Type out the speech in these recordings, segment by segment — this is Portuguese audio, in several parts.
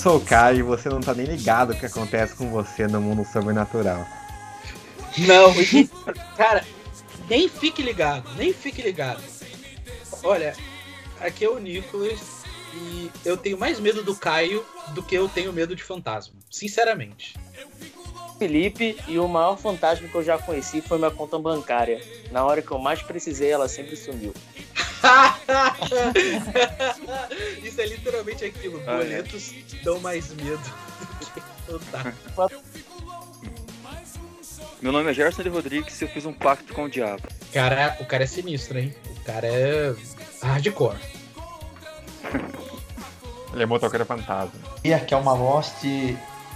Eu sou o Caio e você não tá nem ligado o que acontece com você no mundo sobrenatural. Não, cara, nem fique ligado, nem fique ligado. Olha, aqui é o Nicolas e eu tenho mais medo do Caio do que eu tenho medo de fantasma, sinceramente. Felipe e o maior fantasma que eu já conheci foi minha conta bancária. Na hora que eu mais precisei, ela sempre sumiu. Isso é literalmente aquilo. Boletos dão mais medo do que. Meu nome é Gerson de Rodrigues e eu fiz um pacto com o diabo. Cara, o cara é sinistro, hein? O cara é hardcore. Ele é motoqueiro fantasma. E aqui é uma Lost,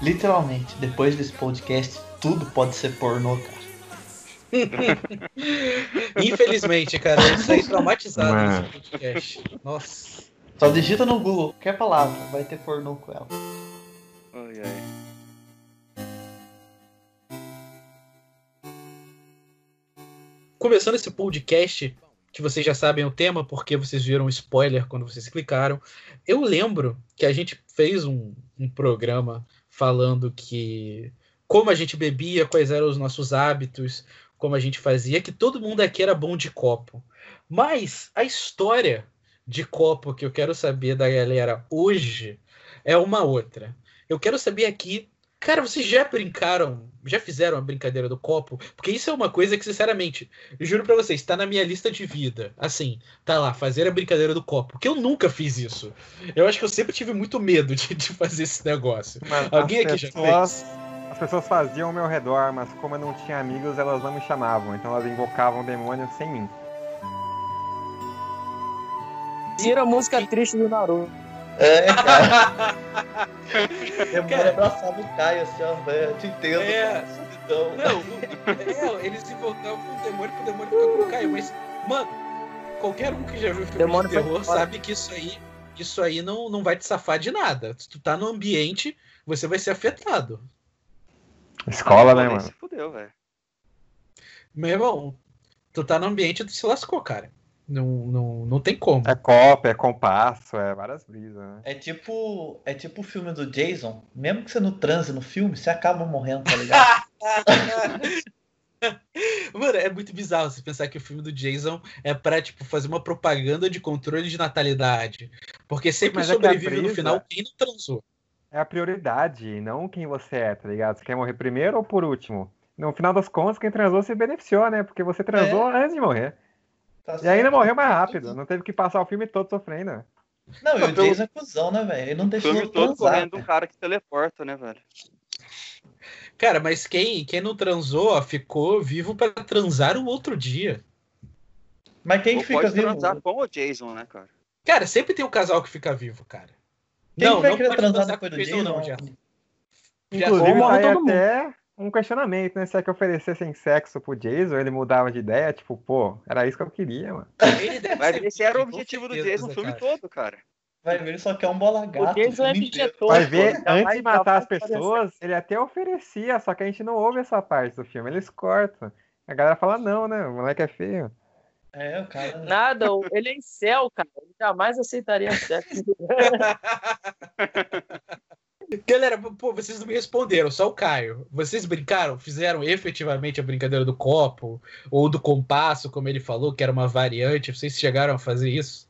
literalmente, depois desse podcast, tudo pode ser pornô, cara. Infelizmente, cara, eu saí traumatizado Mano. nesse podcast. Nossa. Só digita no Google qualquer palavra, vai ter pornô com ela. Ai, ai. Começando esse podcast, que vocês já sabem o tema, porque vocês viram o spoiler quando vocês clicaram. Eu lembro que a gente fez um, um programa falando que como a gente bebia, quais eram os nossos hábitos, como a gente fazia, que todo mundo aqui era bom de copo. Mas a história de copo que eu quero saber da galera hoje é uma outra. Eu quero saber aqui, cara, vocês já brincaram, já fizeram a brincadeira do copo? Porque isso é uma coisa que, sinceramente, eu juro pra vocês, tá na minha lista de vida. Assim, tá lá, fazer a brincadeira do copo. Porque eu nunca fiz isso. Eu acho que eu sempre tive muito medo de, de fazer esse negócio. Mas Alguém aqui já pessoas, As pessoas faziam ao meu redor, mas como eu não tinha amigos, elas não me chamavam. Então elas invocavam demônios sem mim. Tira a música triste do Naruto. É, cara. Vou abraçar o Caio assim, ó, velho. Eu te entendo, É. cara. Então, Não, é, eles invocavam com o demônio pro demônio ficar com o Caio, mas, mano, qualquer um que já viu filme Demônio de terror sabe que isso aí, isso aí não, não vai te safar de nada. Se tu tá no ambiente, você vai ser afetado. Escola, Ah, né, mano? Se fudeu, velho. Meu irmão, tu tá no ambiente, tu se lascou, cara. Não, não, não tem como. É copa, é compasso, é várias brisas, né? é tipo. É tipo o filme do Jason. Mesmo que você não transe no filme, você acaba morrendo, tá ligado? Mano, é muito bizarro você pensar que o filme do Jason é pra, tipo, fazer uma propaganda de controle de natalidade. Porque sempre Mas é sobrevive no brisa- final quem não transou. É a prioridade, não quem você é, tá ligado? Você quer morrer primeiro ou por último? No final das contas, quem transou se beneficiou, né? Porque você transou antes de morrer. Tá E ainda certo. morreu mais rápido. Não teve que passar o filme todo sofrendo. Não, e o Pelo- Jason é cuzão, né, velho? Ele não O deixou filme eu todo transar. correndo um cara que teleporta, né, velho? Cara, mas quem, quem não transou, ó, ficou vivo pra transar o outro dia. Mas quem Ou que fica pode vivo? transar com o Jason, né, cara? Cara, sempre tem um casal que fica vivo, cara. Quem não, que vai não querer transar depois com do Jason, não, Jason? já. Já- Inclusive, Ou tá morre aí todo mundo. até um questionamento, né? Se é que oferecessem sexo pro Jason, ele mudava de ideia, tipo, pô, era isso que eu queria, mano. Mas ser esse era o objetivo do Jason o filme cara. todo, cara. Vai ver, ele só quer um bola gato. O Jason é objetor. Vai pô, ver, ainda antes de matar as pessoas, ele até oferecia, só que a gente não ouve essa parte do filme, eles cortam. A galera fala, não, né? O moleque é feio. É, o cara. Nada, o- ele é em céu, cara. Ele jamais aceitaria sexo. Galera, pô, vocês não me responderam, só o Caio. Vocês brincaram? Fizeram efetivamente a brincadeira do copo? Ou do compasso, como ele falou, que era uma variante? Vocês chegaram a fazer isso?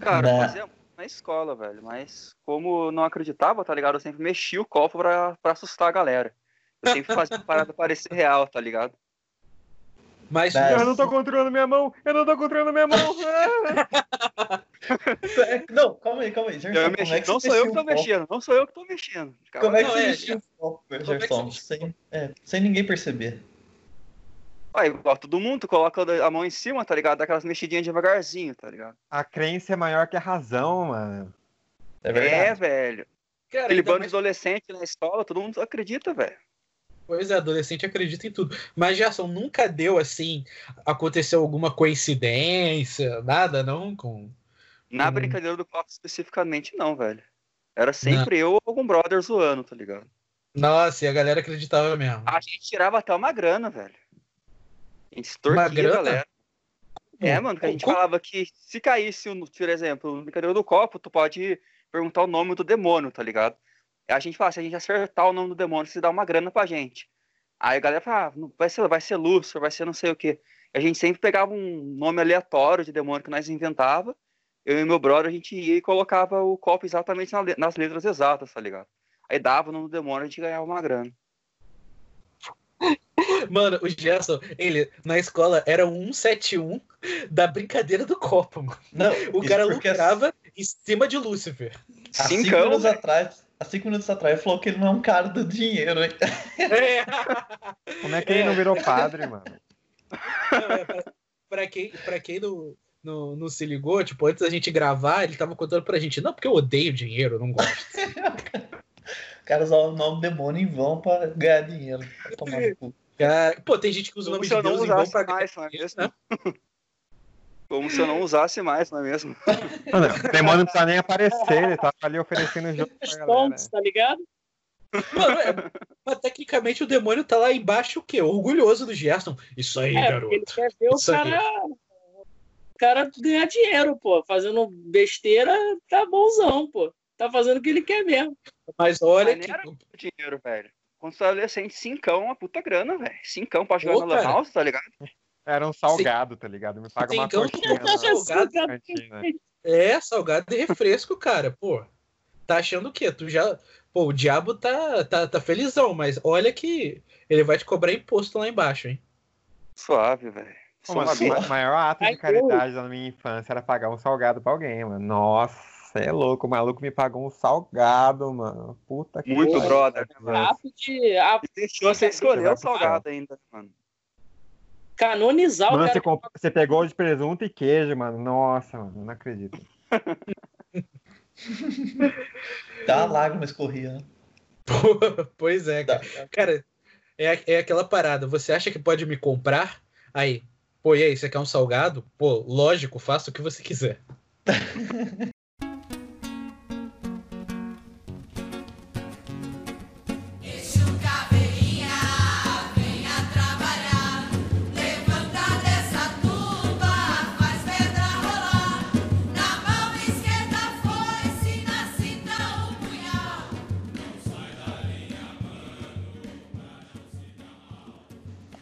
Cara, Não. fazia na escola, velho. Mas como não acreditava, tá ligado? Eu sempre mexia o copo pra, pra assustar a galera. Eu sempre fazia a parada parecer real, tá ligado? Mas Né? Eu não tô controlando minha mão, eu não tô controlando minha mão. É, Não, calma aí, calma aí. Gerson, Eu como mexi- é não sou eu que tô o mexendo, não sou eu que tô mexendo. Calma. Como é que Não, você é, o copo, é que Gerson? você Sem, é, sem ninguém perceber. Ah, igual todo mundo, tu coloca a mão em cima, tá ligado? Daquelas mexidinhas devagarzinho, tá ligado? A crença é maior que a razão, mano. É É, verdade. velho. cara, Aquele bando mais- de adolescente na escola, todo mundo acredita, velho. Pois é, adolescente acredita em tudo. Mas, Gerson, nunca deu assim, aconteceu alguma coincidência, nada, não? Com... Na brincadeira do copo especificamente, não, velho. Era sempre eu ou algum brother zoando, tá ligado? Nossa, e a galera acreditava mesmo. A gente tirava até uma grana, velho. A gente Uma extorquia a grana? galera. É, mano, que a gente Como? falava que se caísse, por exemplo, no brincadeira do copo, tu pode perguntar o nome do demônio, tá ligado? A gente fala, se a gente acertar o nome do demônio, você dá uma grana pra gente. Aí a galera fala, ah, vai ser, vai ser Lúcifer, vai ser não sei o quê. A gente sempre pegava um nome aleatório de demônio que nós inventava. Eu e meu brother, a gente ia e colocava o copo exatamente nas letras exatas, tá ligado? Aí dava o nome do demônio, a gente ganhava uma grana. Mano, o Gerson, ele, na escola, era um 171 da brincadeira do copo, mano. Não, o cara lucrava assim, em cima de Lúcifer. Há cinco, cinco anos atrás, há cinco minutos atrás, ele falou que ele não é um cara do dinheiro, hein? É. Como é que ele não virou padre, mano? É, pra, quem, pra quem não, não, não se ligou, tipo, antes da gente gravar, ele tava contando pra gente, não, porque eu odeio dinheiro, eu não gosto. o cara usava o nome demônio em vão pra ganhar dinheiro. Pra tomar no cu. Cara, pô, tem gente que usa o nome de Deus em vão pra ganhar dinheiro. Né? Como se eu não usasse mais, não é mesmo? Não, o demônio não precisa nem aparecer, ele tá ali oferecendo jogo pra galera. tá ligado? Mano, é, mas tecnicamente o demônio tá lá embaixo o quê? Orgulhoso do Gerson. Isso aí, é, garoto. Ele quer ver o cara, o cara ganhar dinheiro, pô. Fazendo besteira, tá bonzão, pô. Tá fazendo o que ele quer mesmo. Mas olha mas que... dinheiro, velho. Quando você é adolescente, cincão, uma puta grana, velho. Cincão pra jogar Ô, no Lan House, tá ligado? Era um salgado, tá ligado? Me paga uma coxinha. salgado, é, salgado e refresco, cara. Pô, tá achando o quê? Tu já... Pô, o diabo tá, tá, tá felizão, mas olha que ele vai te cobrar imposto lá embaixo, hein? Suave, velho. O maior ato de caridade na minha infância era pagar um salgado pra alguém, mano. Nossa, é louco, o maluco me pagou um salgado, mano. Puta que Muito brother, mano. De... Deixou você escolher o salgado ainda, mano canonizar mano, o cara. Você, comp... você pegou de presunto e queijo, mano. Nossa, mano, não acredito. Dá uma lágrima escorria, né? pois é, cara. Cara, é, é aquela parada. Você acha que pode me comprar? Aí, pô, e aí, você quer um salgado? Pô, lógico, faça o que você quiser.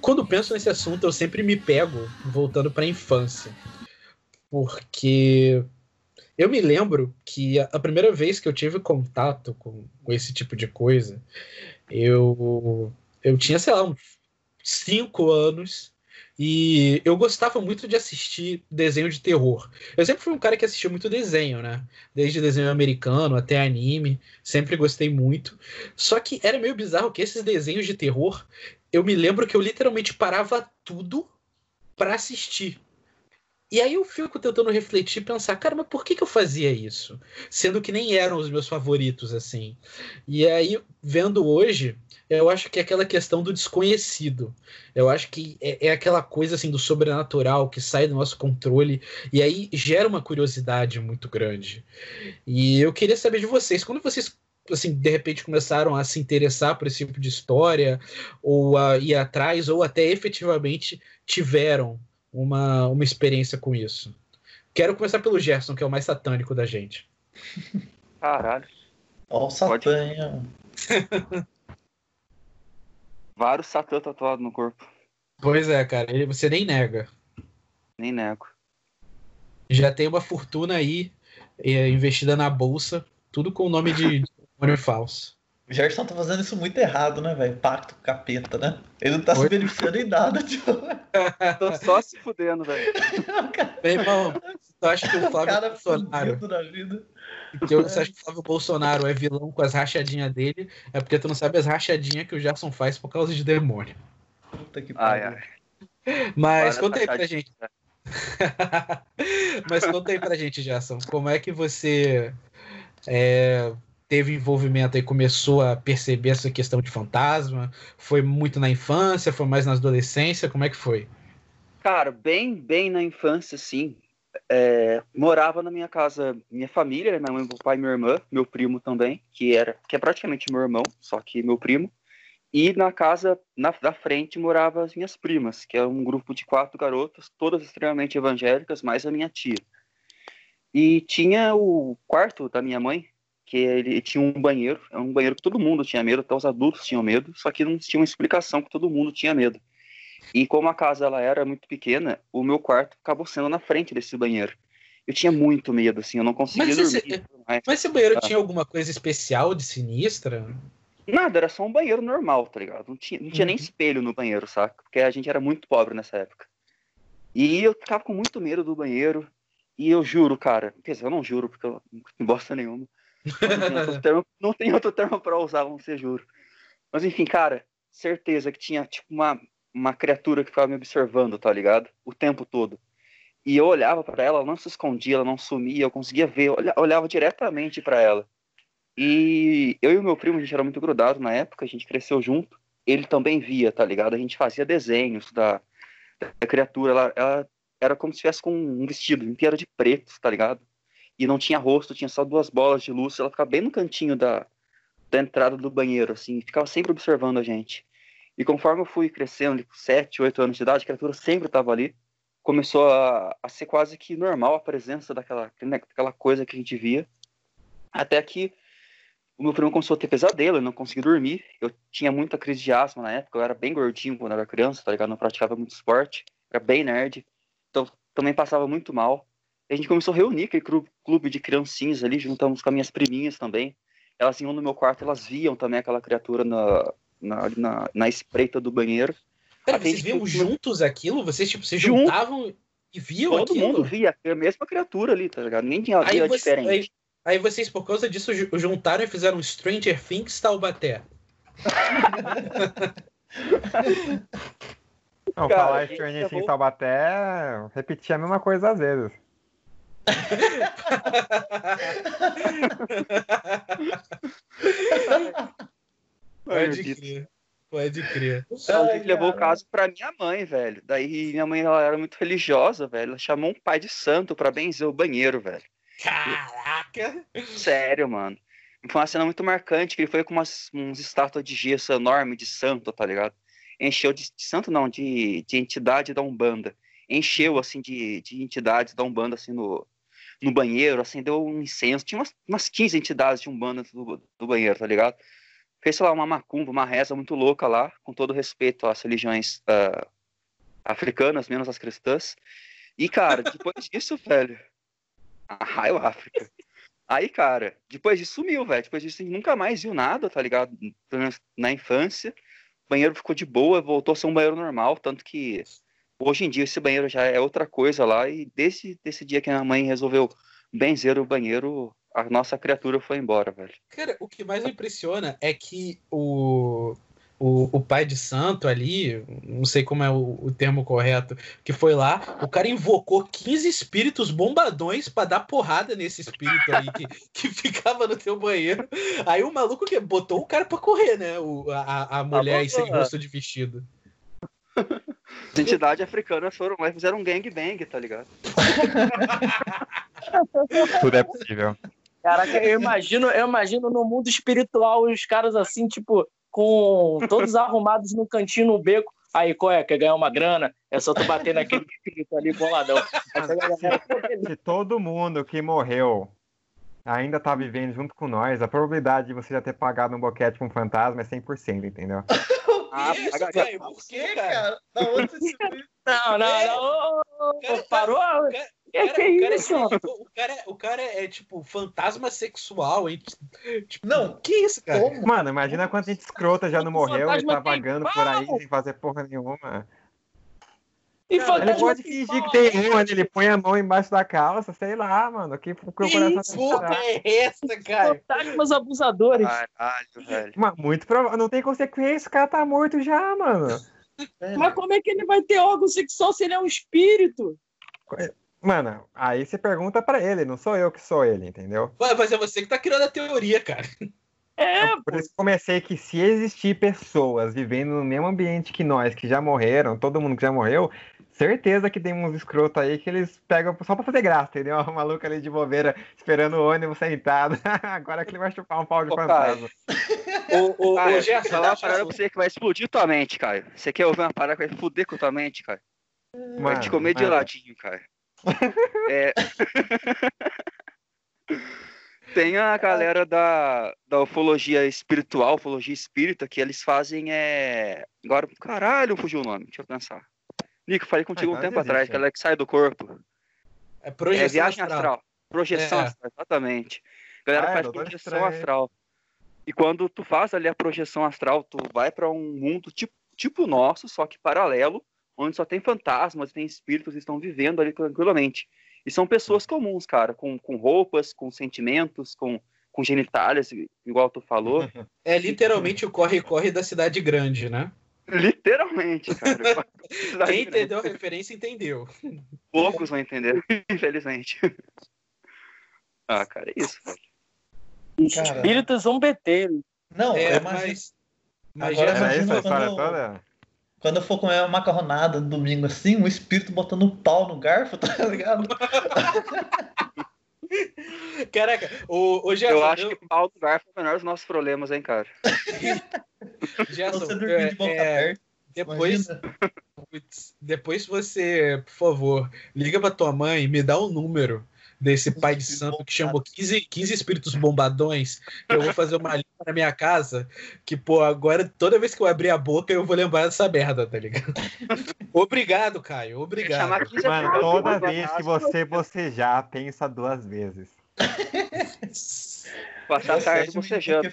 quando penso nesse assunto, eu sempre me pego voltando para a infância. Porque eu me lembro que a primeira vez que eu tive contato com, com esse tipo de coisa, eu, eu tinha, sei lá, uns 5 anos e eu gostava muito de assistir desenho de terror. Eu sempre fui um cara que assistia muito desenho, né? Desde desenho americano até anime, sempre gostei muito. Só que era meio bizarro que esses desenhos de terror, eu me lembro que eu literalmente parava tudo para assistir. E aí eu fico tentando refletir pensar, cara, mas por que, que eu fazia isso? Sendo que nem eram os meus favoritos, assim. E aí, vendo hoje, eu acho que é aquela questão do desconhecido. Eu acho que é, é, aquela coisa, assim, do sobrenatural que sai do nosso controle. E aí gera uma curiosidade muito grande. E eu queria saber de vocês, quando vocês assim, de repente começaram a se interessar por esse tipo de história, ou a ir atrás, ou até efetivamente tiveram uma, uma experiência com isso. Quero começar pelo Gerson, que é o mais satânico da gente. Caralho. Ó o Satã, Vários Satã tatuados no corpo. Pois é, cara. Ele, você nem nega. Nem nego. Já tem uma fortuna aí é, investida na bolsa, tudo com o nome de demônio falso. O Gerson tá fazendo isso muito errado, né, velho? Pacto com capeta, né? Ele não tá Oi? se beneficiando em nada, tipo. Tô só se fudendo, velho. Meu irmão, tu acha que o Flávio cara Bolsonaro. Na vida. Que eu, você acha que o Flávio Bolsonaro é vilão com as rachadinhas dele? É porque tu não sabe as rachadinhas que o Gerson faz por causa de demônio. Puta que pariu. Mas Para conta aí pra gente. Mas conta aí pra gente, Gerson. Como é que você. É, teve envolvimento e começou a perceber essa questão de fantasma? Foi muito na infância? Foi mais na adolescência? Como é que foi? Cara, bem, bem na infância, sim. É, morava na minha casa minha família, né? minha mãe, meu pai minha irmã, meu primo também, que era que é praticamente meu irmão, só que meu primo. E na casa na, da frente morava as minhas primas, que é um grupo de quatro garotas, todas extremamente evangélicas, mais a minha tia. E tinha o quarto da minha mãe, que ele tinha um banheiro, é um banheiro que todo mundo tinha medo, até os adultos tinham medo, só que não tinha uma explicação que todo mundo tinha medo. E como a casa ela era muito pequena, o meu quarto acabou sendo na frente desse banheiro. Eu tinha muito medo, assim, eu não conseguia Mas dormir. esse-. Mas esse banheiro Ah. tinha alguma coisa especial de sinistra? Nada, era só um banheiro normal, tá ligado? Não tinha, não tinha nem Uhum. espelho no banheiro, saca? Porque a gente era muito pobre nessa época. E eu ficava com muito medo do banheiro. E eu juro, cara, quer dizer, eu não juro, porque eu não tenho bosta nenhuma. Não termo, não tem outro termo pra usar, vamos ser juro. Mas enfim, cara, certeza que tinha tipo uma, uma criatura que ficava me observando, tá ligado? O tempo todo. E eu olhava pra ela, ela não se escondia, ela não sumia, eu conseguia ver, eu olha- olhava diretamente pra ela. E eu e o meu primo, a gente era muito grudado na época, a gente cresceu junto. Ele também via, tá ligado? A gente fazia desenhos da, da criatura, ela, ela era como se estivesse com um vestido inteiro de preto, tá ligado? E não tinha rosto, tinha só duas bolas de luz, ela ficava bem no cantinho da, da entrada do banheiro, assim, ficava sempre observando a gente. E conforme eu fui crescendo, com 7, 8 anos de idade, a criatura sempre estava ali. Começou a, a ser quase que normal a presença daquela, né, daquela coisa que a gente via. Até que o meu primo começou a ter pesadelo, eu não conseguia dormir. Eu tinha muita crise de asma na época, eu era bem gordinho quando era criança, tá ligado? Não praticava muito esporte, era bem nerd. Então também passava muito mal. E a gente começou a reunir aquele clube de criancinhas ali, juntamos com as minhas priminhas também. Elas iam no meu quarto, elas viam também aquela criatura na, na, na, na espreita do banheiro. Pera, vocês viam juntos aquilo? Vocês, tipo, se Junto. juntavam e viam Todo aquilo? mundo via a mesma criatura ali, tá ligado? Ninguém tinha via você- diferente. aí- aí vocês, por causa disso, ju- juntaram e fizeram Stranger Things Taubaté. Não, Cara, falar Stranger Things Taubaté, repetir a mesma coisa às vezes. Pode crer. Pode crer. Então, gente levou o caso pra minha mãe, velho. Daí minha mãe ela era muito religiosa, velho. Ela chamou um pai de santo pra benzer o banheiro, velho. Caraca! Sério, mano. Foi uma cena muito marcante, que ele foi com umas, uns estátuas de gesso enorme de santo, tá ligado? Encheu de, de santo não, de, de entidade da Umbanda. Encheu, assim, de, de entidades da Umbanda, assim, no, no banheiro, acendeu um incenso. Tinha umas, umas 15 entidades de Umbanda do, do banheiro, tá ligado? Fez, sei lá, uma macumba, uma reza muito louca lá, com todo respeito às religiões ah, africanas, menos as cristãs. E, cara, depois disso, velho... A raio África. Aí, cara, depois disso sumiu, velho. Depois disso nunca mais viu nada, tá ligado? Na infância. O banheiro ficou de boa, voltou a ser um banheiro normal, tanto que hoje em dia esse banheiro já é outra coisa lá. E desde esse dia que a minha mãe resolveu benzer o banheiro, a nossa criatura foi embora, velho. Cara, o que mais me impressiona é que o, o, o pai de santo ali, não sei como é o, o termo correto, que foi lá, o cara invocou 15 espíritos bombadões pra dar porrada nesse espírito aí que, que ficava no teu banheiro. Aí o maluco que botou o cara pra correr, né? O, a, a mulher aí sem boa. rosto de vestido. As entidades africanas foram lá e fizeram um gangbang, tá ligado? Tudo é possível. Caraca, eu imagino, eu imagino no mundo espiritual os caras assim, tipo, com todos arrumados no cantinho, no beco. Aí, qual é? Quer ganhar uma grana? É só tu bater naquele espírito ali boladão. Se todo mundo que morreu ainda tá vivendo junto com nós, a probabilidade de você já ter pagado um boquete com um fantasma é 100%, entendeu? Ah, Que isso, velho? Por quê, cara? cara? Da onde você? Não, não, não. Cara, parou? cara- Que que é o cara, isso? é, tipo, o, cara, o cara é tipo fantasma sexual, hein? Tipo, Não. que isso, cara? Como? Mano, imagina quanta gente escrota já não morreu e tá vagando por aí sem fazer porra nenhuma. E Ele fantasma pode fingir que tem um, ele põe a mão embaixo da calça, sei lá, mano. Que, que o coração é essa, cara? Fantasmas abusadores. Caralho, velho. Mas muito provável. Não tem consequência, o cara tá morto já, mano. Mas como é que ele vai ter órgão sexual se ele é um espírito? Mano, aí você pergunta pra ele, não sou eu que sou ele, entendeu? Mas é você que tá criando a teoria, cara. É, Por isso que comecei que se existir pessoas vivendo no mesmo ambiente que nós, que já morreram, todo mundo que já morreu, certeza que tem uns escrotos aí que eles pegam só pra fazer graça, entendeu? O maluco ali de bobeira esperando o ônibus sentado. Agora que ele vai chupar um pau de Ô, cara. fantasma. Ô, ô, ô, Gerson, falar uma parada eu- pra você que vai explodir tua mente, Caio. Você quer ouvir uma parada que vai fuder com tua mente, Caio? Vai te Mano, comer de mano. ladinho, Caio. É... Tem a galera da, da ufologia espiritual, ufologia espírita, que eles fazem é. Agora, caralho, fugiu o nome, deixa eu pensar. Nico, falei contigo Ah, um então tempo existe, atrás, é. que ela é que sai do corpo. É projeção é viagem astral. astral. Projeção É. astral, exatamente. A galera Ah, é, faz projeção Estranho. astral. E quando tu faz ali a projeção astral, tu vai pra um mundo tipo, tipo o nosso, só que paralelo, onde só tem fantasmas, tem espíritos que estão vivendo ali tranquilamente. E são pessoas comuns, cara, com, com roupas, com sentimentos, com, com genitálias, igual tu falou. É literalmente o corre-corre da cidade grande, né? Literalmente, cara. Quem entendeu a referência entendeu. Poucos vão entender, infelizmente. Ah, cara, é isso. Cara. Espíritos zombeteiros. Não, eu É, imagino. mas. Mas Agora já- a imagina quando-? Quando eu for comer uma macarronada no domingo assim, um espírito botando um pau no garfo, tá ligado? Caraca, o, o Gerson, Eu acho que pau do garfo é o menor dos nossos problemas, hein, cara. Gerson, Você dormir de boca é, aberta. depois, depois você, por favor, liga pra tua mãe e me dá o número desse pai de santo que chamou 15, 15 espíritos bombadões. que Eu vou fazer uma limpa na minha casa. Que, pô, agora toda vez que eu abrir a boca eu vou lembrar dessa merda, tá ligado? Obrigado, Caio. Obrigado. Chamar 15 Mano, toda vez que você bocejar, pensa duas vezes. Passar a tarde bocejando.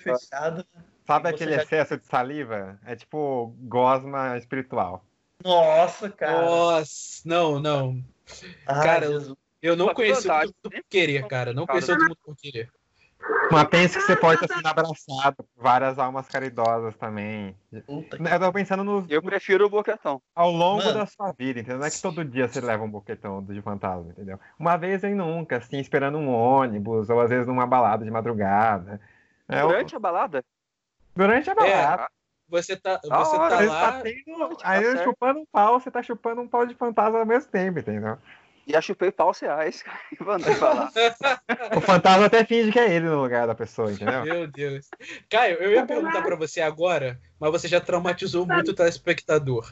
Sabe aquele excesso de saliva? É tipo gosma espiritual. Nossa, cara. Nossa, não, não. Ai, cara, Jesus. Eu não Só que conheci o vantagem, mundo né? por querer, cara. Não conheci o mundo por querer. Mas pense que você pode estar sendo abraçado por várias almas caridosas também. Puta que... Eu tô pensando no, Eu prefiro o boquetão. ao longo Mano. da sua vida, entendeu? Não é que todo dia você leva um boquetão de fantasma, entendeu? Uma vez em nunca, assim, esperando um ônibus, ou às vezes numa balada de madrugada. É, o- Durante a balada? durante a balada. Você tá, você hora, tá Você lá. tá tendo, Tá aí certo. chupando um pau, você tá chupando um pau de fantasma ao mesmo tempo, entendeu? Já chupei pau reais, cara. Vamos falar. O fantasma até finge que é ele no lugar da pessoa, entendeu? Meu Deus. Caio, eu ia perguntar pra você agora, mas você já traumatizou muito o telespectador.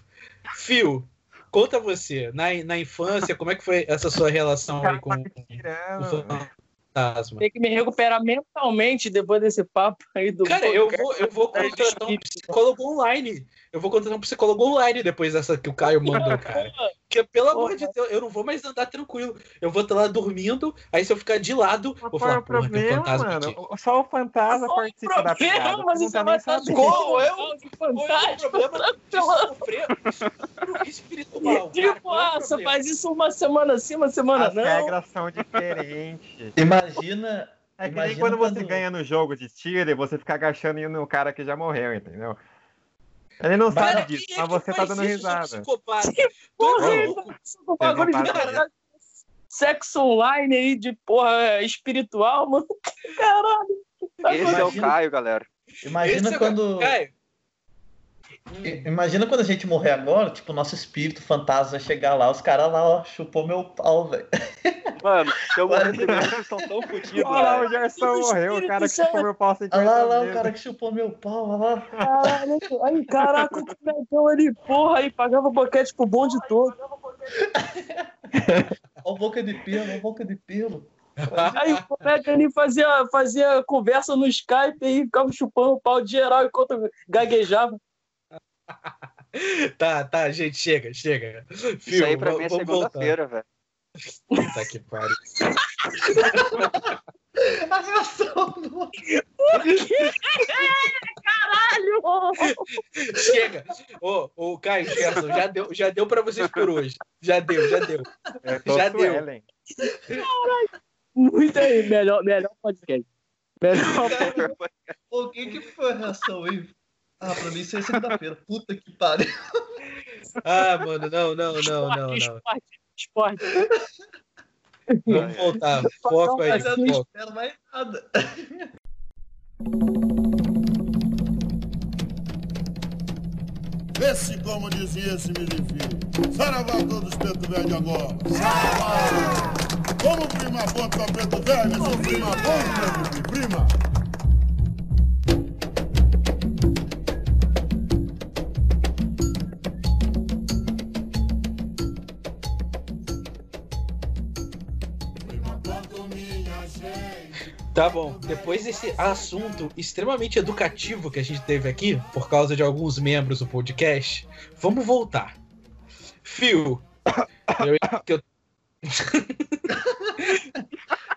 Fio, conta você, na, na infância, como é que foi essa sua relação aí com o fantasma? Tem que me recuperar mentalmente depois desse papo aí do. Cara, eu vou, eu vou contratar um psicólogo online. Eu vou contratar um psicólogo online depois dessa que o Caio mandou, cara. Porque, pelo amor de Deus, eu não vou mais andar tranquilo. Eu vou estar lá dormindo, aí se eu ficar de lado, Mas vou é falar, o porra, tem um problema, fantasma mano? aqui. O- Só o fantasma o participa da piada. problema? Mas não isso tá é uma sabendo. Qual é o- é o é o problema de sofrer espiritual? cara? Tipo, é o ah, você problema? faz isso uma semana sim, uma semana As não. regras são diferentes. Imagina. É que nem quando você quando- ganha no jogo de tiro e você fica agachando e indo no cara que já morreu, entendeu? Ele não Cara, sabe disso, é mas que você tá dando risada. psicopata? Porra, é isso bagulho de caralho. Sexo online aí de porra espiritual, mano. Caralho. Tá Esse é o Caio, galera. Imagina Esse é- quando. Caio, Imagina quando a gente morrer agora, tipo, o nosso espírito fantasma chegar lá, os caras lá, ó, chupou meu pau, velho. Mano, se eu morrer primeiro, vocês estão tão fodidos, Olha lá, o. Gerson morreu, o cara que chupou meu pau sem Olha lá, olha lá, o cara que chupou meu pau, olha lá. Caralho, aí, caraca, o canecão ali, porra, aí pagava boquete pro bonde todo. Ó, boca de pelo, ó, boca de pelo. Aí o colega ali fazia, fazia conversa no Skype e ficava chupando o pau de geral enquanto gaguejava. Tá, tá, gente, chega, chega. Isso Fio, aí pra mim é segunda-feira, velho. Puta que pariu. A reação do... Chega. Ô, ô, Caio, Gerson, já deu, já deu pra vocês por hoje. Já deu, já deu. Eu tô Já deu. Suelen. Muito aí, melhor, melhor podcast. Melhor O que que foi a reação aí? Ah, pra mim isso é segunda-feira. Puta que pariu. Ah, mano, não, não, não, não, não. esporte, esporte. Vamos voltar. Foco aí, Mas eu não foco. espero mais nada. Vê-se como dizia esse filho. Saravá todos preto velho agora. Saravá! Como prima ponta preto velho, sou prima ponta, meu prima. Tá bom, depois desse assunto extremamente educativo que a gente teve aqui, por causa de alguns membros do podcast, vamos voltar. Fio, eu,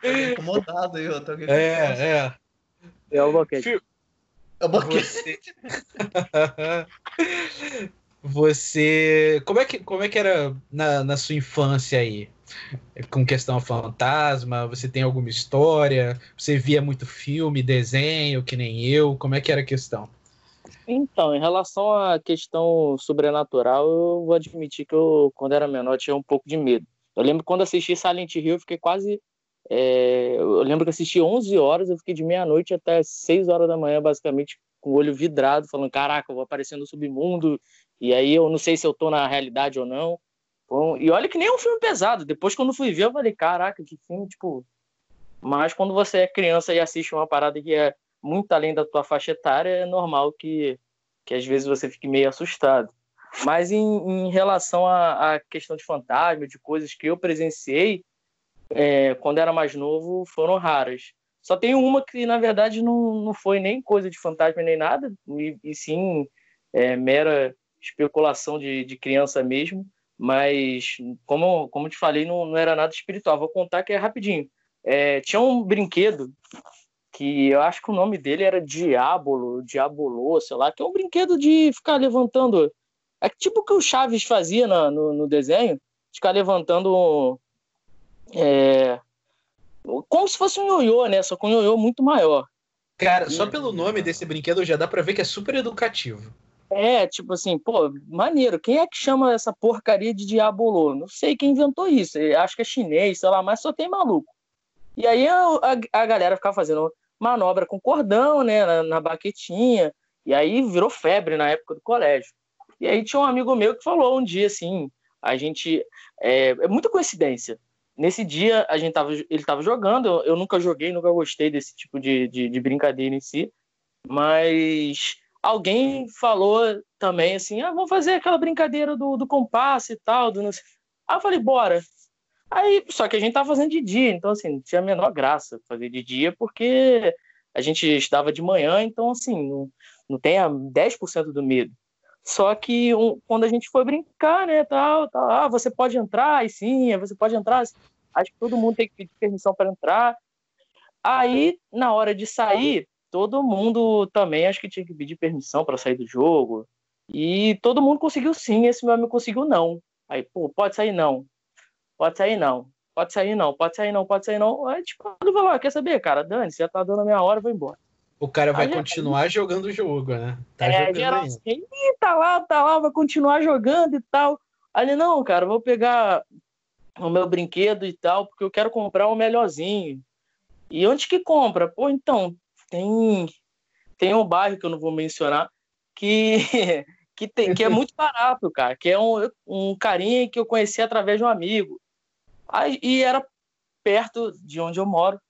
eu incomodado aí, eu tô aqui. É, é. É o boquete. Fio, Eu boquei. você. você. Como é que, como é que era na, na sua infância aí? Com questão fantasma, você tem alguma história? Você via muito filme, desenho, que nem eu? Como é que era a questão? Então, em relação à questão sobrenatural, eu vou admitir que eu, quando era menor, tinha um pouco de medo. Eu lembro quando assisti Silent Hill, eu fiquei quase. é, eu lembro que assisti 11 horas, eu fiquei de meia-noite até 6 horas da manhã, basicamente, com o olho vidrado, falando: caraca, eu vou aparecer no submundo, e aí eu não sei se eu tô na realidade ou não. Bom, e olha que nem é um filme pesado. Depois, quando fui ver, eu falei: caraca, que filme, tipo. Mas quando você é criança e assiste uma parada que é muito além da tua faixa etária, é normal que, que às vezes você fique meio assustado. Mas em, em relação à, questão de fantasma, de coisas que eu presenciei, é, quando era mais novo, foram raras. Só tem uma que, na verdade, não, não foi nem coisa de fantasma nem nada, e, e sim é, mera especulação de, de criança mesmo. Mas, como, como te falei, não, não era nada espiritual. Vou contar que é rapidinho. É, tinha um brinquedo que eu acho que o nome dele era Diabolo, Diabolô, sei lá, que é um brinquedo de ficar levantando. É tipo o que o Chaves fazia na- no, no desenho, ficar levantando. é, como se fosse um ioiô, né? Só com um ioiô muito maior. Cara, só pelo nome desse brinquedo já dá pra ver que é super educativo. É, tipo assim, pô, maneiro. Quem é que chama essa porcaria de Diabolô? Não sei quem inventou isso. Acho que é chinês, sei lá, mas só tem maluco. E aí a, a, a galera ficava fazendo manobra com cordão, né, na, na baquetinha. E aí virou febre na época do colégio. E aí tinha um amigo meu que falou um dia assim, a gente é, é muita coincidência. Nesse dia a gente tava, ele estava jogando. Eu, eu nunca joguei, nunca gostei desse tipo de, de, de brincadeira em si, mas alguém falou também assim, ah, vamos fazer aquela brincadeira do, do compasso e tal, do. Aí eu falei, bora. Aí, só que a gente tava fazendo de dia, então assim, não tinha a menor graça fazer de dia, porque a gente estava de manhã, então assim, não, não tem a 10% do medo. Só que um- quando a gente foi brincar, né, tal, tal, ah, você pode entrar, e sim, você pode entrar. Acho que todo mundo tem que pedir permissão para entrar. Aí, na hora de sair, todo mundo também acho que tinha que pedir permissão para sair do jogo. E todo mundo conseguiu sim, esse meu amigo conseguiu não. Aí, pô, pode sair não. Pode sair não. Pode sair não, pode sair não, pode sair não. Aí, tipo, ele falou, ah, quer saber, cara, Dani, você já tá dando a minha hora, vou embora. O cara vai Aí, continuar jogando o jogo, né? Tá é, jogando geral assim, Ih, tá lá, tá lá, vai continuar jogando e tal. Aí ele, não, cara, vou pegar o meu brinquedo e tal, porque eu quero comprar o melhorzinho. E onde que compra? Pô, então, tem, tem um bairro que eu não vou mencionar que, que, tem, que é muito barato, cara, que é um, um carinha que eu conheci através de um amigo. Aí, e era perto de onde eu moro.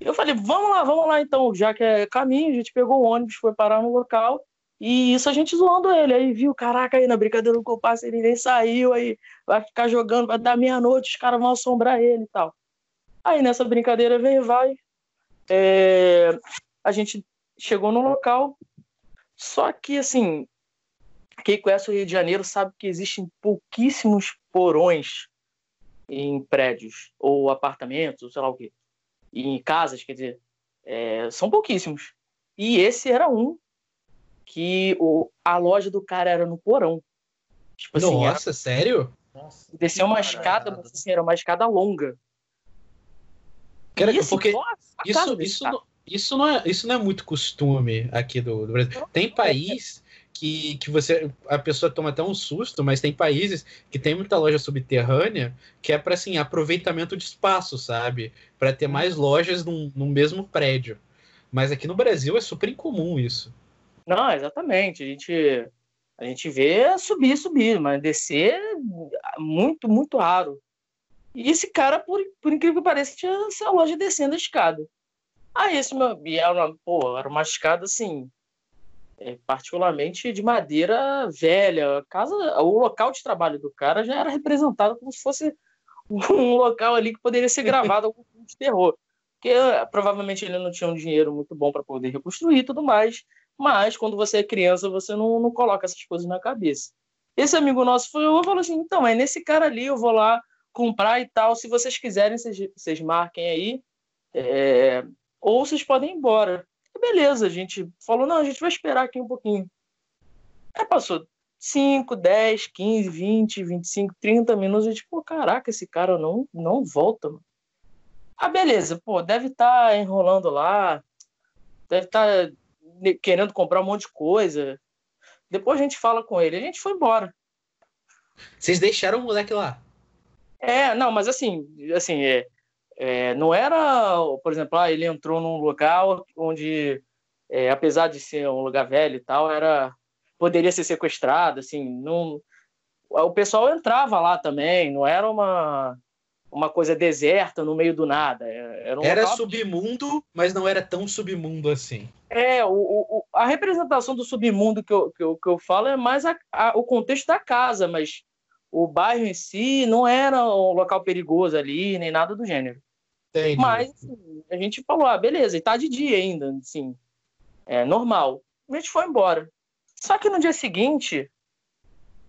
Eu falei, vamos lá, vamos lá então, já que é caminho, a gente pegou o ônibus, foi parar no local, e isso a gente zoando ele. Aí viu, caraca, aí na brincadeira do compasso ele nem saiu, aí vai ficar jogando, vai dar meia-noite, os caras vão assombrar ele e tal. Aí nessa brincadeira vem vai. É, a gente chegou no local, só que assim, quem conhece o Rio de Janeiro sabe que existem pouquíssimos porões em prédios ou apartamentos, ou sei lá o quê em casas, quer dizer, é, são pouquíssimos. E esse era um que o, a loja do cara era no porão. Tipo assim, era, Nossa, sério? Nossa, descer uma escada, mas assim, era uma escada longa. Cara, E, assim, porque Isso, isso, não, isso, não é, isso não é muito costume aqui do, do Brasil. Tem país que, que você a pessoa toma até um susto, mas tem países que tem muita loja subterrânea que é para assim aproveitamento de espaço, sabe? Para ter mais lojas num, num mesmo prédio. Mas aqui no Brasil é super incomum isso. Não, exatamente. A gente, a gente vê subir, subir, mas descer muito, muito raro. E esse cara, por, por incrível que pareça, tinha essa loja descendo a escada. Aí esse meu. E era uma, pô, era uma escada assim. é, particularmente de madeira velha. A casa, o local de trabalho do cara já era representado como se fosse um local ali que poderia ser gravado algum filme de terror. Porque eh, provavelmente ele não tinha um dinheiro muito bom para poder reconstruir e tudo mais. Mas quando você é criança, você não, não coloca essas coisas na cabeça. Esse amigo nosso foi eu falou assim: então, é nesse cara ali, eu vou lá comprar e tal. Se vocês quiserem, vocês, vocês marquem aí. É, ou vocês podem ir embora. Beleza, a gente falou: não, a gente vai esperar aqui um pouquinho. Aí passou 5, 10, 15, 20, 25, 30 minutos. A gente, pô, caraca, esse cara não, não volta, mano. Ah, beleza, pô, deve estar tá enrolando lá, deve estar tá querendo comprar um monte de coisa. Depois a gente fala com ele. A gente foi embora. Vocês deixaram o moleque lá? É, não, mas assim, assim, é, é, não era, por exemplo, ah, ele entrou num local onde, é, apesar de ser um lugar velho e tal, era poderia ser sequestrado, assim, não, o pessoal entrava lá também, não era uma uma coisa deserta no meio do nada. É, era, um era submundo, mas não era tão submundo assim. É, o, o, a representação do submundo que eu, que eu, que eu falo é mais a, a, o contexto da casa, mas o bairro em si não era um local perigoso ali, nem nada do gênero. Entendi. Mas assim, a gente falou, ah, beleza, e tá de dia ainda, assim, é normal. A gente foi embora. Só que no dia seguinte,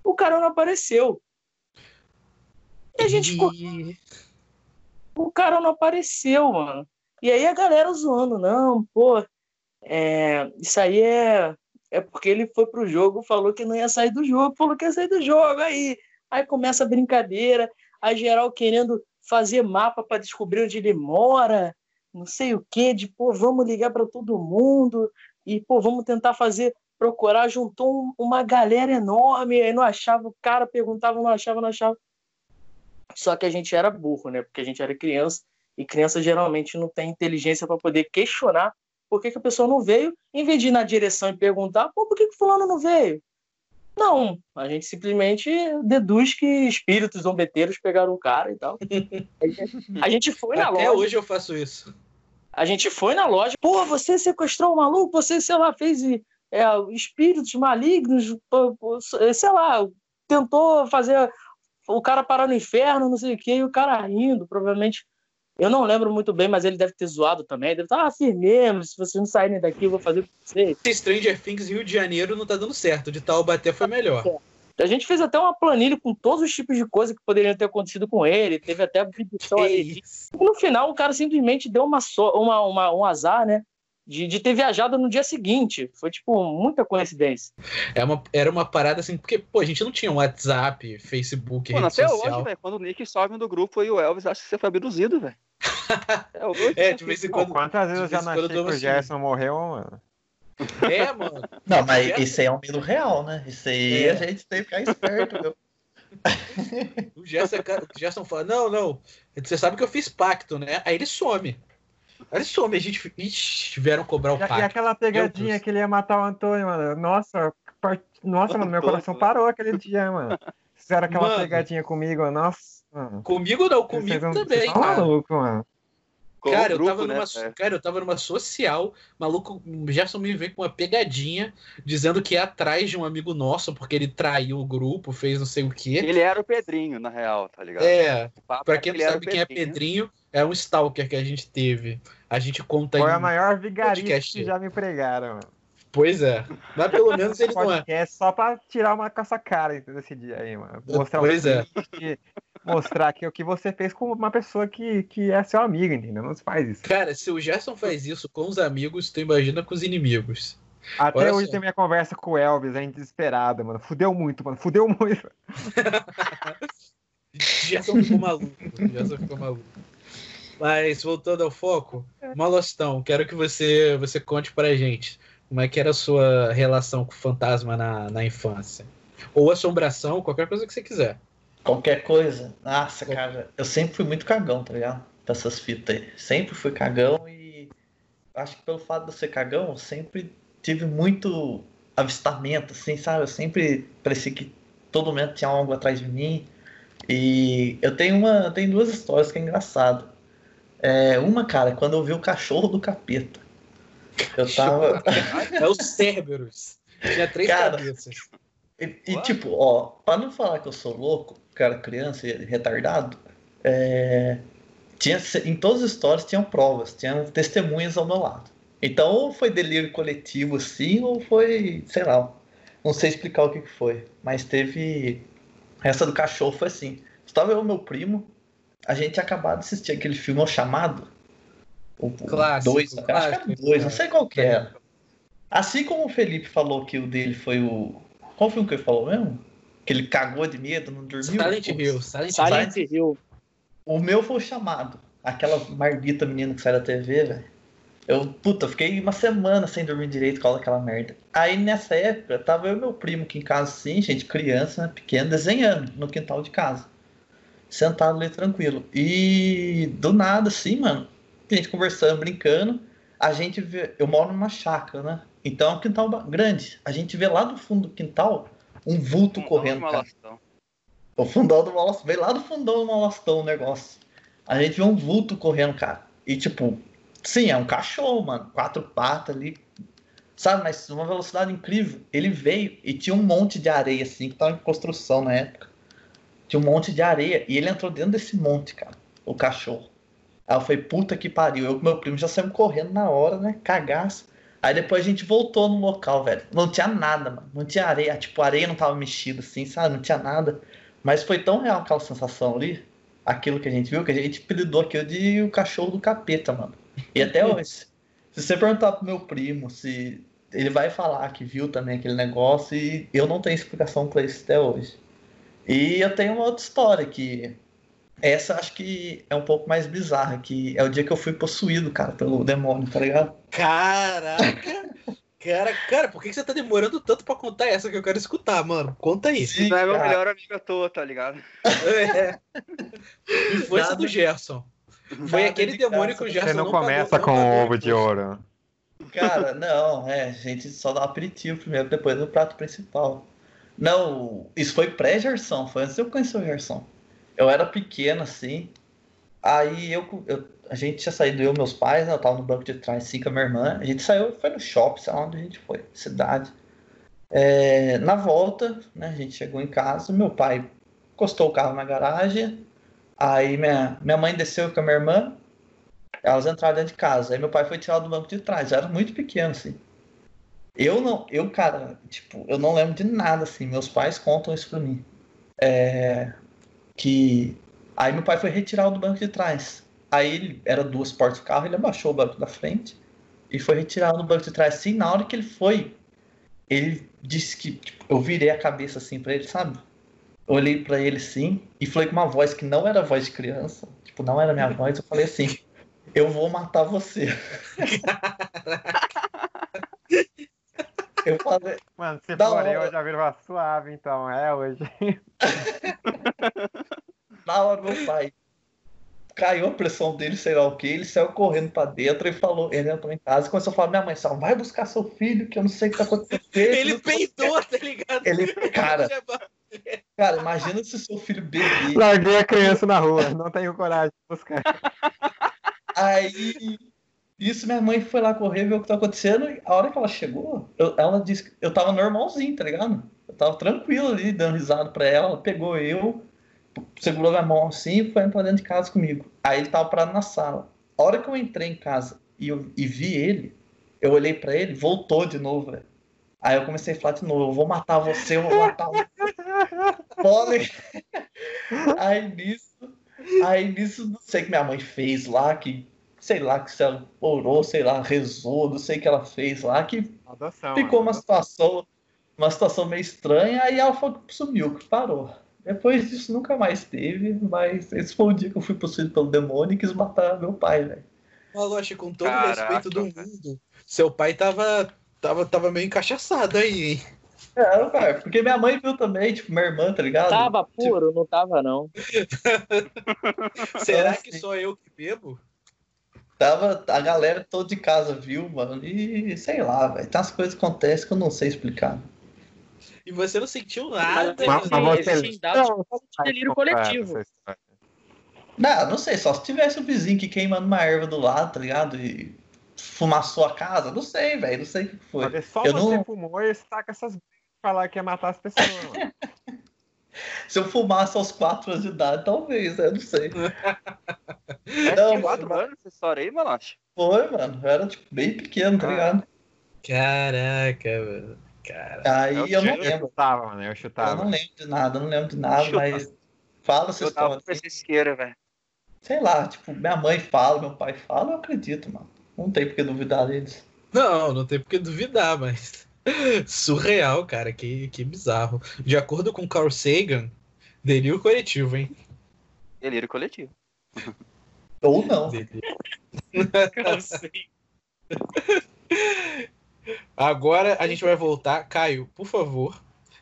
o cara não apareceu. E a gente ficou... O cara não apareceu, mano. E aí a galera zoando, não, pô, é, isso aí é, é porque ele foi pro jogo, falou que não ia sair do jogo, falou que ia sair do jogo, aí Aí começa a brincadeira, a geral querendo fazer mapa para descobrir onde ele mora, não sei o que, de pô, vamos ligar para todo mundo e pô, vamos tentar fazer procurar, juntou uma galera enorme, aí não achava, o cara perguntava, não achava, não achava. Só que a gente era burro, né? Porque a gente era criança e criança geralmente não tem inteligência para poder questionar por que, que, a pessoa não veio, em vez de ir na direção e perguntar, pô, por que, que fulano não veio? Não, a gente simplesmente deduz que espíritos zombeteiros pegaram o cara e tal. A gente foi na Até loja. Até hoje eu faço isso. A gente foi na loja. Pô, você sequestrou um maluco, você, sei lá, fez é, espíritos malignos, sei lá, tentou fazer o cara parar no inferno, não sei o quê, e o cara rindo, provavelmente eu não lembro muito bem, mas ele deve ter zoado também. Deve estar, ah, firmemos, se vocês não saírem daqui, eu vou fazer com vocês. Stranger Things Rio de Janeiro não tá dando certo. De Taubaté foi melhor. A gente fez até uma planilha com todos os tipos de coisas que poderiam ter acontecido com ele. Teve até a pedição ali. No final, o cara simplesmente deu uma, so, uma, uma, um azar, né? De, de ter viajado no dia seguinte. Foi, tipo, muita coincidência. É uma, era uma parada assim, porque, pô, a gente não tinha WhatsApp, Facebook, Mano, até social. hoje, velho, quando o Nick sobe do grupo e o Elvis, acho que você foi abduzido, velho. É, é, de vez em quando. Quantas vezes eu já nasci que o assim. Gerson morreu, mano? É, mano. Não, mas é. isso aí é um medo real, né? Isso aí é. a gente tem que ficar esperto, meu. O Gerson, o Gerson fala: Não, não, você sabe que eu fiz pacto, né? Aí ele some. Aí some, a gente. Ixi, tiveram cobrar o pacto. E aquela pegadinha que ele ia matar o Antônio, mano. Nossa, part... nossa, mano, meu coração parou aquele dia, mano. Fizeram aquela mano, pegadinha comigo, nossa. Mano. Comigo não, comigo também, cara. Maluco, mano. Cara, eu tava né, numa, é. cara, eu tava numa social, maluco, o Gerson me veio com uma pegadinha, dizendo que ia atrás de um amigo nosso, porque ele traiu o grupo, fez não sei o quê. Ele era o Pedrinho, na real, tá ligado? É, pra quem não sabe quem é Pedrinho, é um stalker que a gente teve. A gente conta Foi a maior vigarista que já me pregaram, mano. Pois é. Mas pelo menos ele não é. É só pra tirar uma com essa cara desse dia aí, mano. Mostrar pois é. mostrar que o que você fez com uma pessoa que, que é seu amigo, entendeu? Não se faz isso. Cara, se o Gerson faz isso com os amigos, tu imagina com os inimigos. Até Olha hoje só. tem minha conversa com o Elvis, a gente desesperada, mano. Fudeu muito, mano. Fudeu muito. Gerson ficou maluco. Gerson ficou maluco. Mas voltando ao foco, Malostão, quero que você, você conte pra gente como é que era a sua relação com o fantasma na, na infância. Ou assombração, qualquer coisa que você quiser. Qualquer coisa. Nossa, cara, eu sempre fui muito cagão, tá ligado? Pra essas fitas aí. Sempre fui cagão e acho que pelo fato de eu ser cagão, eu sempre tive muito avistamento, assim, sabe? Eu sempre parecia que todo momento tinha algo atrás de mim. E eu tenho uma, tenho duas histórias que é engraçado. É, uma, cara, quando eu vi o cachorro do capeta. Eu tava. É os Cerberus. Tinha três cara, cabeças. E, e tipo, ó, pra não falar que eu sou louco, cara criança e retardado, é... tinha, em todas as histórias tinham provas, tinham testemunhas ao meu lado. Então, ou foi delírio coletivo, assim, ou foi, sei lá, não sei explicar o que que foi. Mas teve. Essa do cachorro foi assim. Estava eu e meu primo, a gente tinha acabado de assistir aquele filme O Chamado. O Clássico, dois, acho que clássico, era dois, não sei qual que era. Assim como o Felipe falou que o dele foi o. Qual foi o que ele falou mesmo? Que ele cagou de medo, não dormiu? Silent. Hill, Silent Hill. Silent Hill. O meu foi o chamado. Aquela mardita menina que sai da TV, velho. Eu, puta, fiquei uma semana sem dormir direito causa daquela merda. Aí nessa época, tava eu e meu primo aqui em casa, assim, gente, criança, né, pequeno, desenhando no quintal de casa. Sentado ali tranquilo. E do nada, assim, mano, a gente conversando, brincando, a gente vê. Eu moro numa chácara, né? Então é um quintal grande. A gente vê lá do fundo do quintal um vulto correndo, cara. Malastão. O fundão do Molostão. Veio lá do fundão do Molostão o negócio. A gente vê um vulto correndo, cara. E tipo, sim, é um cachorro, mano. Quatro patas ali. Sabe, mas uma velocidade incrível. Ele veio e tinha um monte de areia, assim, que tava em construção na época. Tinha um monte de areia. E ele entrou dentro desse monte, cara. O cachorro. Aí eu falei, puta que pariu. Eu com meu primo já saímos correndo na hora, né? Cagaço. Aí depois a gente voltou no local, velho. Não tinha nada, mano. Não tinha areia. Tipo, a areia não tava mexida assim, sabe? Não tinha nada. Mas foi tão real aquela sensação ali, aquilo que a gente viu, que a gente apelidou aquilo de o cachorro do capeta, mano. E até hoje, se você perguntar pro meu primo se ele vai falar que viu também aquele negócio e eu não tenho explicação pra isso até hoje. E eu tenho uma outra história que essa acho que é um pouco mais bizarra, que é o dia que eu fui possuído, cara, pelo demônio, tá ligado? Caraca! Cara, cara, por que que você tá demorando tanto pra contar essa que eu quero escutar, mano? Conta aí. Sim, Não é meu melhor amigo à toa, tá ligado? É. Influência do Gerson. Foi Nada aquele de demônio que o? Gerson Você não começa com o ovo de ouro. Cara, não, é, a gente só dá aperitivo primeiro, depois do prato principal. Não, isso foi pré-Gerson, foi antes de eu conhecer o Gerson. Eu era pequeno assim, aí eu, eu- a gente tinha saído, eu e meus pais, né, eu tava no banco de trás assim com a minha irmã, a gente saiu, foi no shopping, sei lá onde a gente foi, cidade. É, na volta, né, a gente chegou em casa, meu pai encostou o carro na garagem, aí minha, minha mãe desceu com a minha irmã, elas entraram dentro de casa. Aí meu pai foi tirar do banco de trás. Eu era muito pequeno, assim. Eu não, eu, cara, tipo, eu não lembro de nada, assim. Meus pais contam isso pra mim. É, que aí meu pai foi retirar o do banco de trás. Aí ele era duas portas do carro, ele abaixou o banco da frente e foi retirar o do banco de trás. Assim, na hora que ele foi, ele disse que tipo, eu virei a cabeça assim pra ele, sabe? Olhei pra ele assim e falei com uma voz que não era voz de criança, tipo, não era minha voz. Eu falei assim: Eu vou matar você. eu falei, Mano, se Da for hora. eu, já viro uma suave, então. É hoje. na hora meu pai caiu a pressão dele, sei lá o que, ele saiu correndo pra dentro e falou, ele entrou em casa e começou a falar, minha mãe, só vai buscar seu filho, que eu não sei o que tá acontecendo. Ele não sei o que." peidou, tá ligado? Ele, cara, cara, imagina se seu filho beber. Larguei a criança na rua, não tenho coragem de buscar. Aí, isso minha mãe foi lá correr, ver o que tá acontecendo. E a hora que ela chegou, eu- ela disse que eu tava normalzinho, tá ligado? Eu tava tranquilo ali, dando risada pra ela. Ela pegou eu, segurou minha mão assim e foi entrar dentro de casa comigo. Aí ele tava parado na sala. A hora que eu entrei em casa e, eu, e vi ele, eu olhei pra ele, voltou de novo, velho. Aí eu comecei a falar de novo, eu vou matar você, eu vou matar você. Pole. Aí nisso, aí nisso, não sei o que minha mãe fez lá, que, sei lá, que se ela orou, sei lá, rezou, não sei o que ela fez lá, que Adoção. ficou uma situação, uma situação meio estranha, aí ela falou que sumiu, que parou. Depois disso nunca mais teve, mas esse foi o dia que eu fui possuído pelo demônio e quis matar meu pai, velho. Maloche, com todo o respeito do mundo, seu pai tava, tava, tava meio encaixaçado aí, hein? É, cara, porque minha mãe viu também, tipo, minha irmã, tá ligado? Tava Tipo, puro? Não tava, não. Será assim. que só eu que bebo? Tava, a galera toda de casa viu, mano, e sei lá, velho. Tem umas coisas que acontecem que eu não sei explicar. E você não sentiu nada. Mas, Mas- mas você- dados Não, de delírio coletivo. Não, não sei, só se tivesse um vizinho que queimando uma erva do lado, tá ligado? E fumaçou a casa, não sei, velho, não sei o que foi. Porque só Eu você não- fumou e saca essas b- falar que ia matar as pessoas, mano. Se eu fumasse aos 4 anos de idade, talvez, né? Não sei. É, Não, tinha quatro mas- anos essa história aí, Malote? Foi, mano. Eu era, tipo, bem pequeno, tá Ah. ligado? Caraca, mano. Cara. Aí Eu eu não tinha- Eu lembro. chutava, mano, eu Eu chutava. não lembro de nada, eu não lembro de nada, mas fala essa Eu tava história. pra isqueira, velho. Sei lá, tipo, minha mãe fala, meu pai fala, eu acredito, mano. Não tem por que duvidar deles. Não, não tem por que duvidar, mas. Surreal, cara. Que, que bizarro. De acordo com Carl Sagan, delírio coletivo, hein? Delírio coletivo. Ou não. Delírio. Agora a gente vai voltar. Caio, por favor,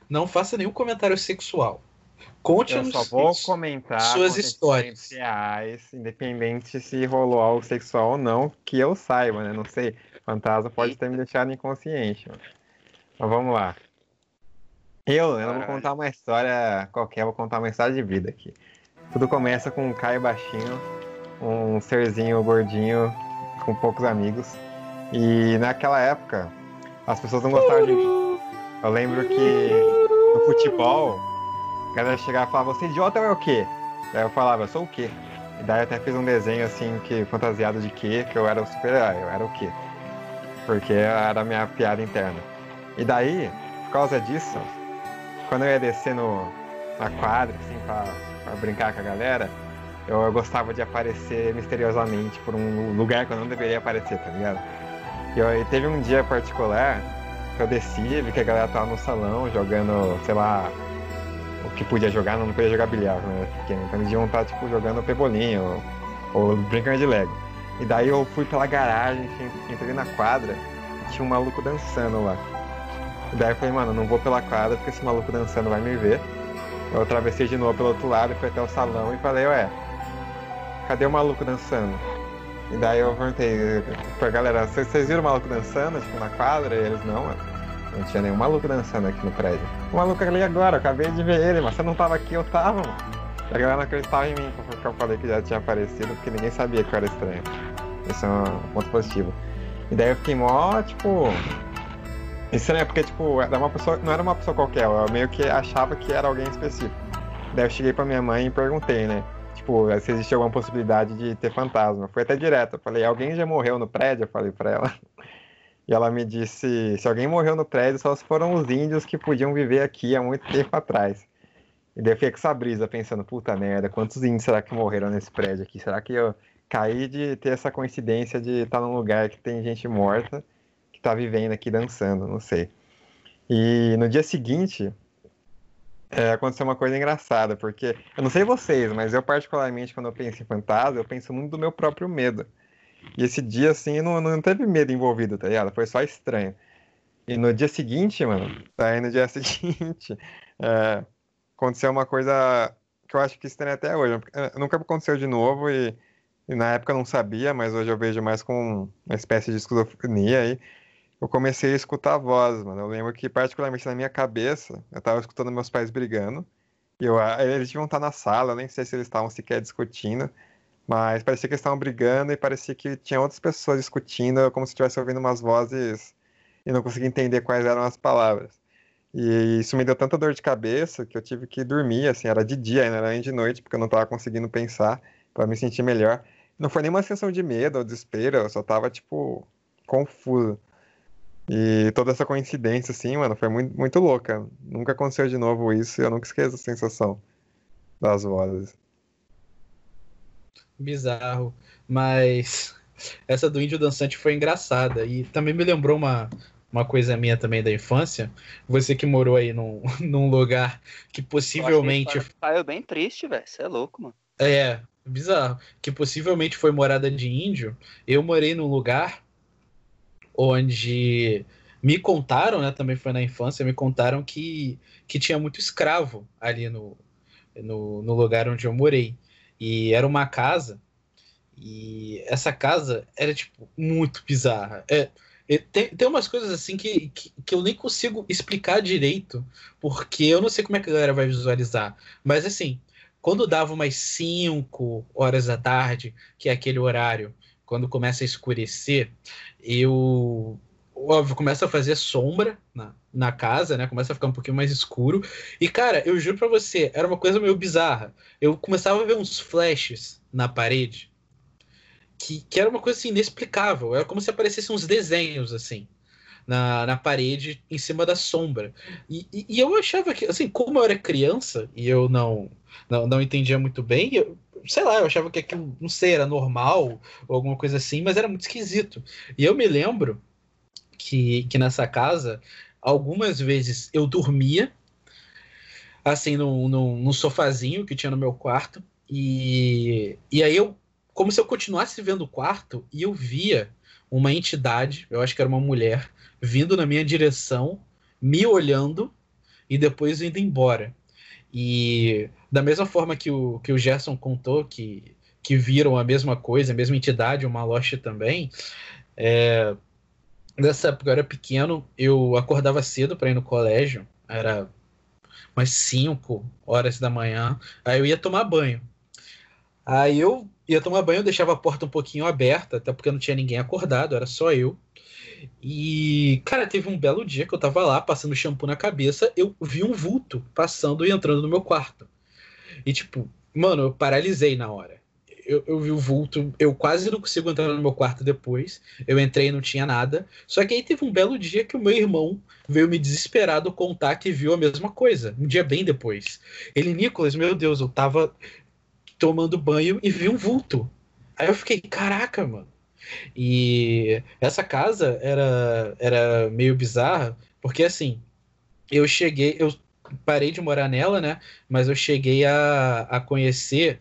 não faça nenhum comentário sexual. Eu Conte-nos só vou isso. comentar suas histórias. reais, independente se rolou algo sexual ou não, que eu saiba, né? Não sei. Fantasma pode ter me deixado inconsciente. Mano. Mas vamos lá. Eu, eu não vou contar uma história qualquer, vou contar uma história de vida aqui. Tudo começa com um Caio baixinho, um serzinho gordinho, com poucos amigos. E naquela época, as pessoas não gostavam de mim. Eu lembro que no futebol, a galera chegava e falava, você idiota ou é o quê? Daí eu falava, eu sou o quê? E daí eu até fiz um desenho assim, que fantasiado de quê, que eu era o super-herói, eu era o quê? Porque era a minha piada interna. E daí, por causa disso, quando eu ia descer no, na quadra, assim, pra, pra brincar com a galera, eu, eu gostava de aparecer misteriosamente por um lugar que eu não deveria aparecer, tá ligado? E, eu- e teve um dia particular que eu desci, vi que a galera tava no salão jogando, sei lá, o que podia jogar, não podia jogar bilhar era pequeno. Então eles iam estar, tipo, jogando pebolinho ou, ou brincando de Lego. E daí eu fui pela garagem, entrei na quadra e tinha um maluco dançando lá. Daí eu falei, mano, não vou pela quadra porque esse maluco dançando vai me ver. Eu atravessei de novo pelo outro lado fui até o salão e falei, ué, cadê o maluco dançando? E daí eu perguntei pra galera, vocês viram o maluco dançando, tipo, na quadra? E eles, não, mano. Não tinha nenhum maluco dançando aqui no prédio. O maluco ali agora, eu acabei de ver ele, mas você não tava aqui, eu tava, mano. A galera não acreditava em mim, porque eu falei que já tinha aparecido, porque ninguém sabia que eu era estranho. Isso é um ponto positivo. E daí eu fiquei mó, tipo. Estranho, porque, tipo, era uma pessoa, não era uma pessoa qualquer, eu meio que achava que era alguém específico. Daí eu cheguei pra minha mãe e perguntei, né? Tipo, se existia alguma possibilidade de ter fantasma. Foi até direto. Eu falei, alguém já morreu no prédio? Eu falei pra ela. E ela me disse, se alguém morreu no prédio, só foram os índios que podiam viver aqui há muito tempo atrás. E daí eu fiquei com essa brisa, pensando, puta merda, quantos índios será que morreram nesse prédio aqui? Será que eu caí de ter essa coincidência de estar num lugar que tem gente morta, tá vivendo aqui dançando, não sei. E no dia seguinte, é, aconteceu uma coisa engraçada, porque eu não sei vocês, mas eu particularmente quando eu penso em fantasma, eu penso muito do meu próprio medo. E esse dia, assim, não, não teve medo envolvido, tá ligado? Foi só estranho. E no dia seguinte, mano, aí no dia seguinte, é, aconteceu uma coisa que eu acho que estranha até hoje. Nunca aconteceu de novo e, e na época eu não sabia, mas hoje eu vejo mais com uma espécie de esquizofrenia aí. Eu comecei a escutar vozes, mano. Eu lembro que, particularmente na minha cabeça, eu tava escutando meus pais brigando. E eu, ah, eles deviam estar na sala, eu nem sei se eles estavam sequer discutindo. Mas parecia que eles estavam brigando e parecia que tinha outras pessoas discutindo, como se estivesse ouvindo umas vozes e não conseguia entender quais eram as palavras. E isso me deu tanta dor de cabeça que eu tive que dormir, assim, era de dia, não era nem de noite, porque eu não estava conseguindo pensar para me sentir melhor. Não foi nenhuma sensação de medo ou desespero, eu só tava, tipo, confuso. E toda essa coincidência, assim, mano, foi muito, muito louca. Nunca aconteceu de novo isso e eu nunca esqueço a sensação das vozes. Bizarro. Mas essa do índio dançante foi engraçada. E também me lembrou uma, uma coisa minha também da infância. Você que morou aí num, num lugar que possivelmente. Saiu bem triste, velho. Você é louco, mano. É, bizarro. Que possivelmente foi morada de índio. Eu morei num lugar onde me contaram, né? Também foi na infância, me contaram que, que tinha muito escravo ali no, no, no lugar onde eu morei. E era uma casa, e essa casa era, tipo, muito bizarra. É, é, tem, tem umas coisas assim que, que, que eu nem consigo explicar direito, porque eu não sei como é que a galera vai visualizar. Mas assim, quando dava umas 5 horas da tarde, que é aquele horário, quando começa a escurecer, eu. Óbvio, começa a fazer sombra na, na casa, né? Começa a ficar um pouquinho mais escuro. E, cara, eu juro pra você, era uma coisa meio bizarra. Eu começava a ver uns flashes na parede. que, que era uma coisa assim, inexplicável. Era como se aparecessem uns desenhos assim. Na, na parede, em cima da sombra. E, e, e eu achava que, assim, como eu era criança e eu não, não, não entendia muito bem, eu, sei lá, eu achava que aquilo, não sei, era normal ou alguma coisa assim, mas era muito esquisito. E eu me lembro que, que nessa casa, algumas vezes eu dormia, assim, num, num, num sofazinho que tinha no meu quarto, e, e aí eu, como se eu continuasse vendo o quarto, e eu via uma entidade, eu acho que era uma mulher, vindo na minha direção, me olhando e depois indo embora. E da mesma forma que o, que o Gerson contou que, que viram a mesma coisa, a mesma entidade, o Maloche também, é, nessa época eu era pequeno, eu acordava cedo para ir no colégio, era umas 5 horas da manhã, aí eu ia tomar banho. Aí eu ia tomar banho, eu deixava a porta um pouquinho aberta, até porque não tinha ninguém acordado, era só eu. E, cara, teve um belo dia que eu tava lá passando shampoo na cabeça, eu vi um vulto passando e entrando no meu quarto. E, tipo, mano, eu paralisei na hora. Eu, eu, vi o vulto, eu quase não consigo entrar no meu quarto depois. Eu entrei e não tinha nada. Só que aí teve um belo dia que o meu irmão veio me desesperado contar que viu a mesma coisa. Um dia bem depois. Ele, Nicolas, meu Deus, eu tava tomando banho e vi um vulto. Aí eu fiquei, caraca, mano. E essa casa era, era meio bizarra, porque assim, eu cheguei, eu parei de morar nela, né? Mas eu cheguei a, a conhecer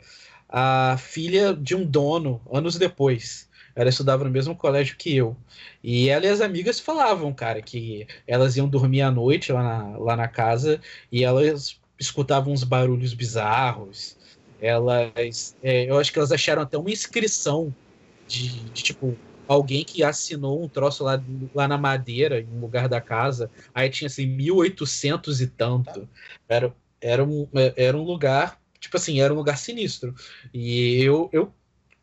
a filha de um dono anos depois. Ela estudava no mesmo colégio que eu. E ela e as amigas falavam, cara, que elas iam dormir à noite lá na, lá na casa e elas escutavam uns barulhos bizarros. Elas, é, eu acho que elas acharam até uma inscrição de, de tipo alguém que assinou um troço lá, lá na madeira, em um lugar da casa. Aí tinha assim, 1800 e tanto. Era, era, um, era um lugar, tipo assim, era um lugar sinistro. E eu, eu,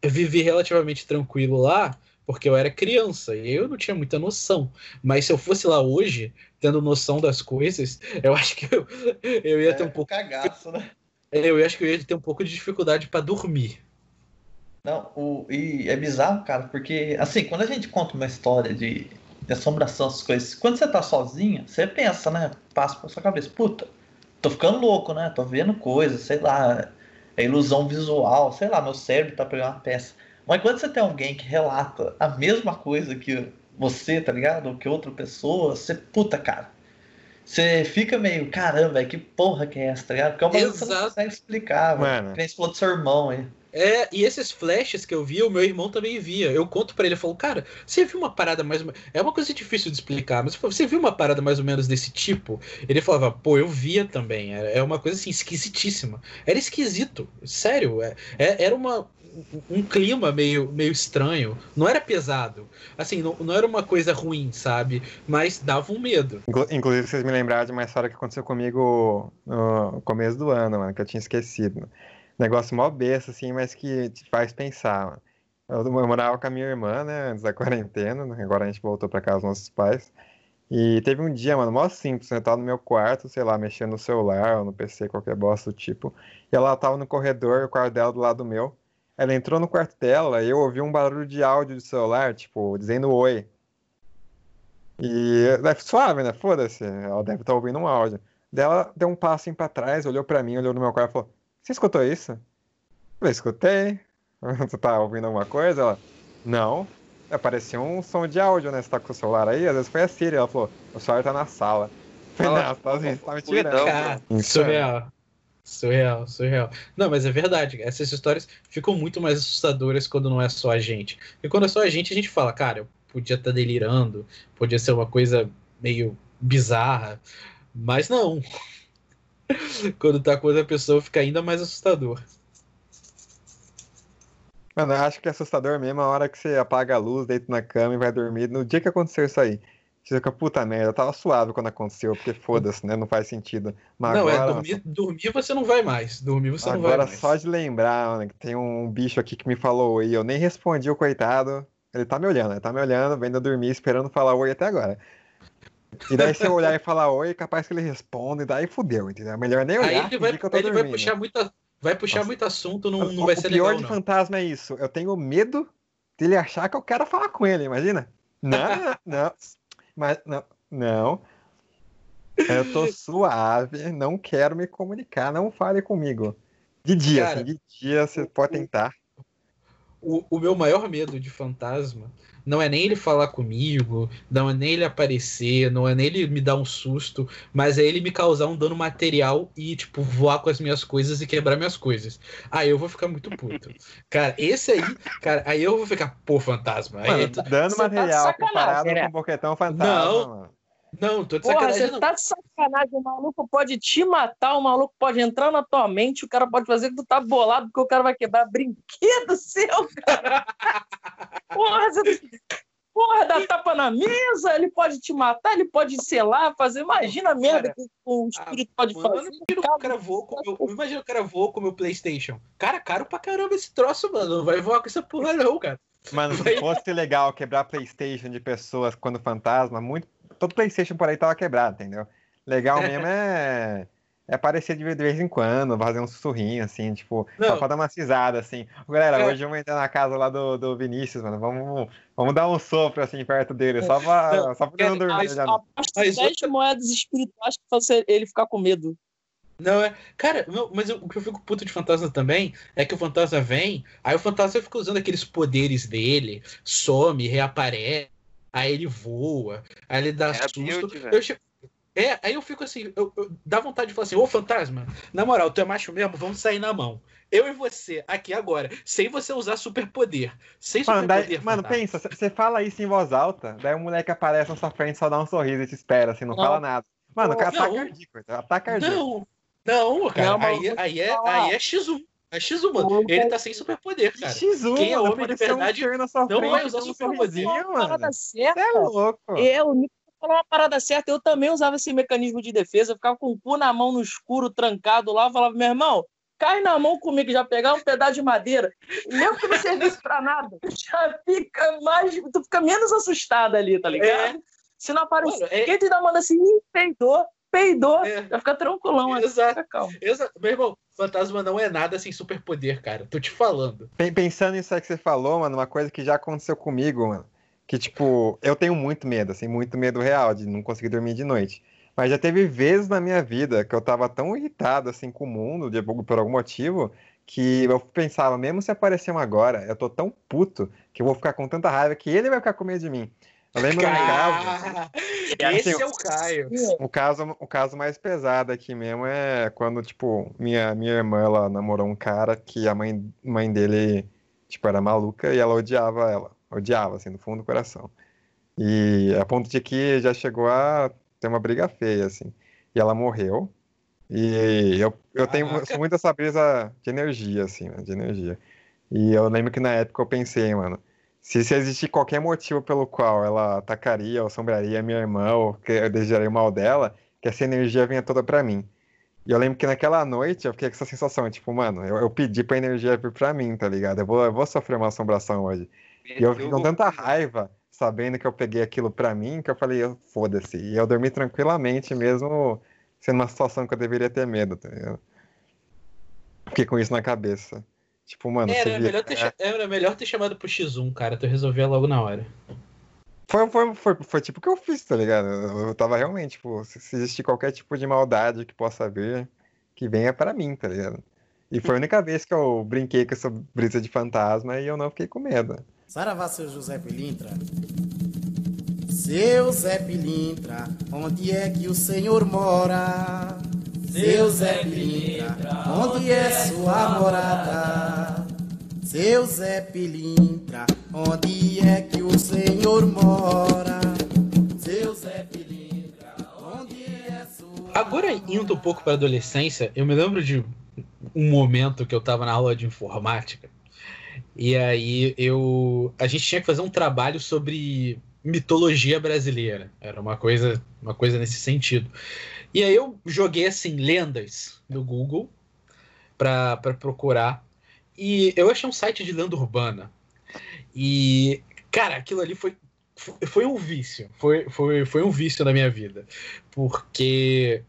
vivi relativamente tranquilo lá, porque eu era criança e eu não tinha muita noção. Mas se eu fosse lá hoje, tendo noção das coisas, eu acho que eu, eu ia é, ter um pouco. Cagaço, né? Eu acho que eu ia ter um pouco de dificuldade para dormir. Não, o, e é bizarro, cara, porque, assim, quando a gente conta uma história de, de assombração, essas coisas, quando você tá sozinha, você pensa, né? Passa pra sua cabeça, puta, tô ficando louco, né? Tô vendo coisas, sei lá, é ilusão visual, sei lá, meu cérebro tá pegando uma peça. Mas quando você tem alguém que relata a mesma coisa que você, tá ligado? Ou que outra pessoa, você, puta, cara, você fica meio, caramba, que porra que é essa, tá ligado? Porque é uma coisa que você não consegue explicar, mano. Que nem falou do seu irmão aí. É, e esses flashes que eu via, o meu irmão também via. Eu conto para ele, eu falo, cara, você viu uma parada mais. É uma coisa difícil de explicar, mas você viu uma parada mais ou menos desse tipo? Ele falava, pô, eu via também. É uma coisa assim, esquisitíssima. Era esquisito, sério. É, é, era uma, um clima meio, meio estranho. Não era pesado. Assim, não, não era uma coisa ruim, sabe? Mas dava um medo. Inclusive, vocês me lembraram de uma história que aconteceu comigo no começo do ano, mano, que eu tinha esquecido negócio mó besta, assim, mas que te faz pensar, mano. Eu, eu morava com a minha irmã, né, antes da quarentena, né, agora a gente voltou pra casa dos nossos pais. E teve um dia, mano, mó simples, né, eu tava no meu quarto, sei lá, mexendo no celular ou no PC, qualquer bosta do tipo. E ela tava no corredor, o quarto dela do lado meu. Ela entrou no quarto dela e eu ouvi um barulho de áudio do celular, tipo, dizendo oi. E deve suave, né? Foda-se, ela deve estar tá ouvindo um áudio. Daí ela deu um passinho pra trás, olhou pra mim, olhou no meu quarto e falou: você escutou isso? Eu escutei. Você tá ouvindo alguma coisa? Ela, não. Apareceu um som de áudio, né? Você tá com o celular aí? Às vezes foi a Siri. Ela falou, o celular tá na sala. Eu falei, não, tá, você tá me tirando. Cara, surreal. Surreal, surreal. Não, mas é verdade. Essas histórias ficam muito mais assustadoras quando não é só a gente. E quando é só a gente, a gente fala, cara, eu podia estar tá delirando, podia ser uma coisa meio bizarra. Mas não. Quando tá com outra pessoa, fica ainda mais assustador. Mano, eu acho que é assustador mesmo a hora que você apaga a luz, deita na cama e vai dormir. No dia que aconteceu isso aí, você fica, puta merda, eu tava suave quando aconteceu, porque foda-se, né? Não faz sentido. Mas não, é, agora, é, dormir, dormir você não vai mais. Dormir você agora, não vai mais. Agora, só de lembrar, mano, que tem um bicho aqui que me falou oi, eu nem respondi o coitado. Ele tá me olhando, ele tá me olhando, vendo eu dormir, esperando falar oi até agora. E daí se eu olhar e falar oi, capaz que ele responda, e daí fudeu, entendeu? Melhor nem olhar. Aí ele vai, ele vai puxar muita, vai puxar muito assunto, não, não vai ser legal. O pior de não. fantasma é isso. Eu tenho medo Se ele achar que eu quero falar com ele, imagina? Não, não. Mas, não, não. Eu tô suave, não quero me comunicar, não fale comigo. De dia, Cara, assim, de dia você pode tentar. O, o meu maior medo de fantasma não é nem ele falar comigo, não é nem ele aparecer, não é nem ele me dar um susto, mas é ele me causar um dano material e, tipo, voar com as minhas coisas e quebrar minhas coisas. Aí eu vou ficar muito puto. Cara, esse aí, cara, aí eu vou ficar, pô, fantasma. Aí, Mano, dano tá material sacanagem, comparado né? com o Boquetão Fantasma, Não. mano. Não, tô de Porra, sacanagem. você não. tá de sacanagem. O maluco pode te matar, o maluco pode entrar na tua mente, o cara pode fazer que tu tá bolado porque o cara vai quebrar brinquedo seu, cara. Porra, você... Porra, dá tapa na mesa, ele pode te matar, ele pode selar, fazer. Imagina a merda Cara, que o espírito pode Mano, fazer. imagina o cara voou com o meu, imagina o cara voou com o meu Playstation. Cara, caro pra caramba esse troço, mano. Não vai voar com essa porra não, cara. Mano, se fosse legal quebrar Playstation de pessoas quando fantasma, muito. Todo Playstation por aí tava quebrado, entendeu? Legal mesmo é. É aparecer de vez em quando, fazer um sussurrinho, assim, tipo, Não. só pra dar uma cisada, assim. Galera, É. hoje eu vou entrar na casa lá do, do Vinícius, mano. Vamos, vamos dar um sopro assim perto dele, só pra, Não, só pra ele não dormir mas- já. Aposto Mas 10 outra- moedas espirituais que fazer ele ficar com medo. Não é. Cara, meu- mas eu- o que eu fico puto de fantasma também é que o fantasma vem, aí o fantasma fica usando aqueles poderes dele, some, reaparece, aí ele voa, aí ele dá É susto. Eu É, aí eu fico assim, eu, eu- dá vontade de falar assim, ô fantasma, na moral, tu é macho mesmo, vamos sair na mão. Eu e você, aqui agora, sem você usar superpoder. Sem Mano, daí- superpoder. mano, pensa, você fala isso em voz alta, daí o moleque aparece na sua frente, só dá um sorriso e te espera, assim, não, Não. fala nada. Mano, o cara tá Não. cardíaco, tá cardíaco. Não, não, cara, Não, aí, vou aí, é, aí é X1. É X1, mano. Ele tá sem superpoder, cara. X1, Quem é mano, homem de um verdade sua não frente, vai usar dá um superpoder. sorrisinho, Uma mano. certa. é louco. É, o Nico falou uma parada certa. Eu também usava esse mecanismo de defesa. Eu ficava com o cu na mão no escuro, trancado lá. Eu falava, meu irmão, cai na mão comigo, já pegar um pedaço de madeira. Mesmo que não servisse pra nada, já fica mais. Tu fica menos assustado ali, tá ligado? Se não aparecer. É- Quem tu ainda manda assim, "Ih, peidou, peidou. É. Já fica tranquilão. Exato. Fica calmo. Exa- Meu irmão, fantasma não é nada sem superpoder, cara. Tô te falando. Pen- Pensando nisso aí que você falou, mano, uma coisa que já aconteceu comigo, mano. Que, tipo, eu tenho muito medo, assim, muito medo real de não conseguir dormir de noite. Mas já teve vezes na minha vida que eu tava tão irritado, assim, com o mundo, de, por algum motivo, que eu pensava, mesmo se aparecer um agora, eu tô tão puto que eu vou ficar com tanta raiva que ele vai ficar com medo de mim. Eu lembro no caso. Cara, assim, esse é o Caio. O caso, o caso mais pesado aqui mesmo é quando, tipo, minha, minha irmã, ela namorou um cara que a mãe, mãe dele, tipo, era maluca e ela odiava ela. Odiava, assim, no fundo do coração. E a ponto de que já chegou a ter uma briga feia, assim. E ela morreu. E eu, eu tenho eu sou muito essa brisa de energia, assim, né? De energia. E eu lembro que na época eu pensei, mano, se, se existir qualquer motivo pelo qual ela atacaria ou assombraria minha irmã ou que eu desejaria o mal dela, que essa energia venha toda pra mim. E eu lembro que naquela noite eu fiquei com essa sensação, tipo, mano, eu, eu pedi pra energia vir pra mim, tá ligado? Eu vou, eu vou sofrer uma assombração hoje. E eu fiquei com tanta raiva, sabendo que eu peguei aquilo pra mim, que eu falei, foda-se. E eu dormi tranquilamente, mesmo sendo uma situação que eu deveria ter medo, tá ligado? Fiquei com isso na cabeça. Tipo, mano, Era se melhor, ter, cha- era melhor ter chamado pro X1, cara. Tu resolvia logo na hora. Foi, foi, foi, foi tipo o que eu fiz, tá ligado? Eu, tava realmente, tipo, se, se existir qualquer tipo de maldade que possa vir, que venha pra mim, tá ligado? E foi a única vez que eu brinquei com essa brisa de fantasma e eu não fiquei com medo. Saravá, seu José Pilintra. Seu Zé Pilintra, onde é que o senhor mora? Seu Zé Pilintra, onde é sua morada? Seu Zé Pilintra, onde é que o senhor mora? Seu Zé Pilintra, onde é sua Agora, indo um pouco pra adolescência, eu me lembro de um momento que eu tava na aula de informática. E aí eu. A gente tinha que fazer um trabalho sobre mitologia brasileira. Era uma coisa, uma coisa nesse sentido. E aí eu joguei assim, lendas no Google pra procurar. E eu achei um site de lenda urbana. E, cara, aquilo ali foi, foi um vício. Foi, foi, foi um vício na minha vida. Porque,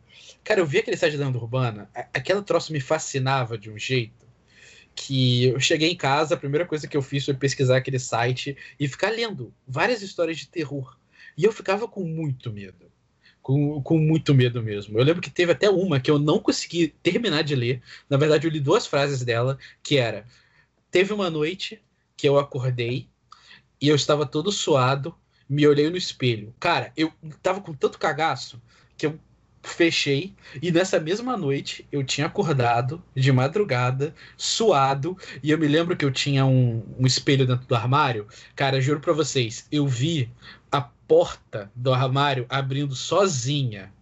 cara, eu vi aquele site de lenda urbana, a- aquele troço me fascinava de um jeito. que eu cheguei em casa, a primeira coisa que eu fiz foi pesquisar aquele site e ficar lendo várias histórias de terror. E eu ficava com muito medo. Com, com muito medo mesmo. Eu lembro que teve até uma que eu não consegui terminar de ler. Na verdade, eu li duas frases dela, que era: Teve uma noite que eu acordei e eu estava todo suado, me olhei no espelho. Cara, eu tava com tanto cagaço que eu fechei e nessa mesma noite eu tinha acordado de madrugada, suado, e eu me lembro que eu tinha um, um espelho dentro do armário. Cara, juro pra vocês, eu vi a porta do armário abrindo sozinha.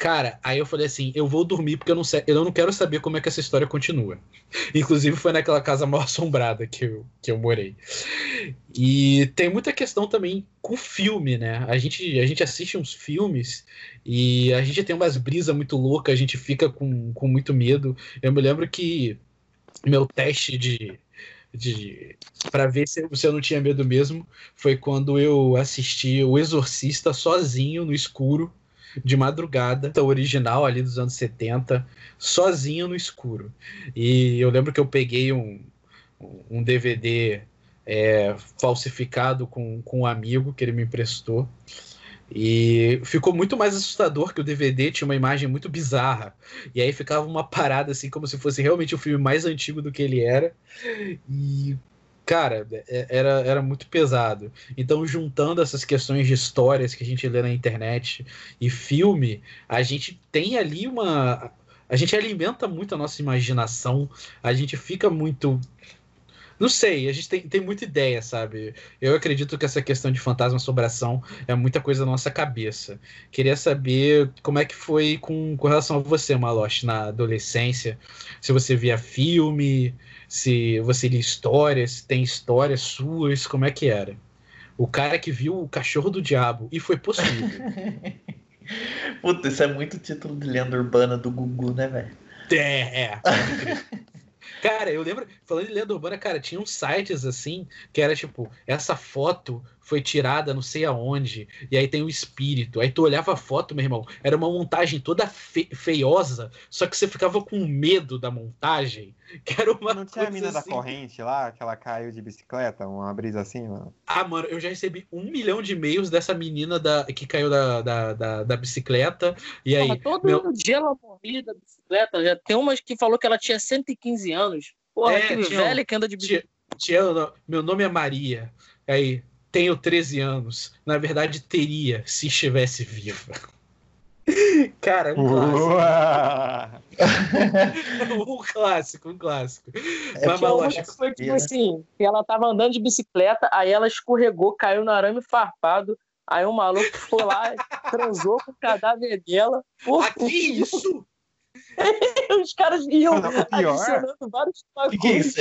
Cara, aí eu falei assim: eu vou dormir porque eu não, sei, eu não quero saber como é que essa história continua. Inclusive, foi naquela casa mal assombrada que eu, que eu morei. E tem muita questão também com filme, né? A gente, a gente assiste uns filmes e a gente tem umas brisas muito loucas, a gente fica com, com muito medo. Eu me lembro que meu teste de, de para ver se, se eu não tinha medo mesmo foi quando eu assisti O Exorcista sozinho no escuro de madrugada, o original ali dos anos 70, sozinho no escuro. E eu lembro que eu peguei um, um DVD é, falsificado com, com um amigo que ele me emprestou. E ficou muito mais assustador que o DVD tinha uma imagem muito bizarra. E aí ficava uma parada assim, como se fosse realmente o filme mais antigo do que ele era. E, cara, é, era, era muito pesado. Então, juntando essas questões de histórias que a gente lê na internet e filme, a gente tem ali uma. A gente alimenta muito a nossa imaginação, a gente fica muito não sei, a gente tem, tem muita ideia, sabe? Eu acredito que essa questão de fantasma assombração é muita coisa na nossa cabeça. Queria saber como é que foi com, com relação a você, Maloche, na adolescência. Se você via filme, se você lia histórias, se tem histórias suas, como é que era? O cara que viu o cachorro do diabo e foi possível. Puta, isso é muito título de lenda urbana do Gugu, né, velho? É, é. Cara, eu lembro, falando de lenda urbana, cara, tinha uns sites assim, que era tipo, essa foto foi tirada não sei aonde, e aí tem o um espírito. Aí tu olhava a foto, meu irmão, era uma montagem toda fe feiosa, só que você ficava com medo da montagem. Que era uma Não tinha a mina assim. da corrente lá, que ela caiu de bicicleta, uma brisa assim, mano? Ah, mano, eu já recebi um milhão de e-mails dessa menina da, que caiu da, da, da, da bicicleta. E aí. Porra, todo meu- dia ela morria da bicicleta. Já tem umas que falou que ela tinha 115 anos. Porra, É, que tinha velha que anda de bicicleta. Tia, tia, meu nome é Maria. Aí, tenho 13 anos. Na verdade, teria, se estivesse viva. Cara, um clássico. Um clássico, um clássico. É Mas, uma que foi tipo assim, que ela tava andando de bicicleta, aí ela escorregou, caiu no arame farpado, aí o maluco foi lá, transou com o cadáver dela. Porra, Ah, que isso? os caras iam Não, o pior- adicionando vários O que, que é isso?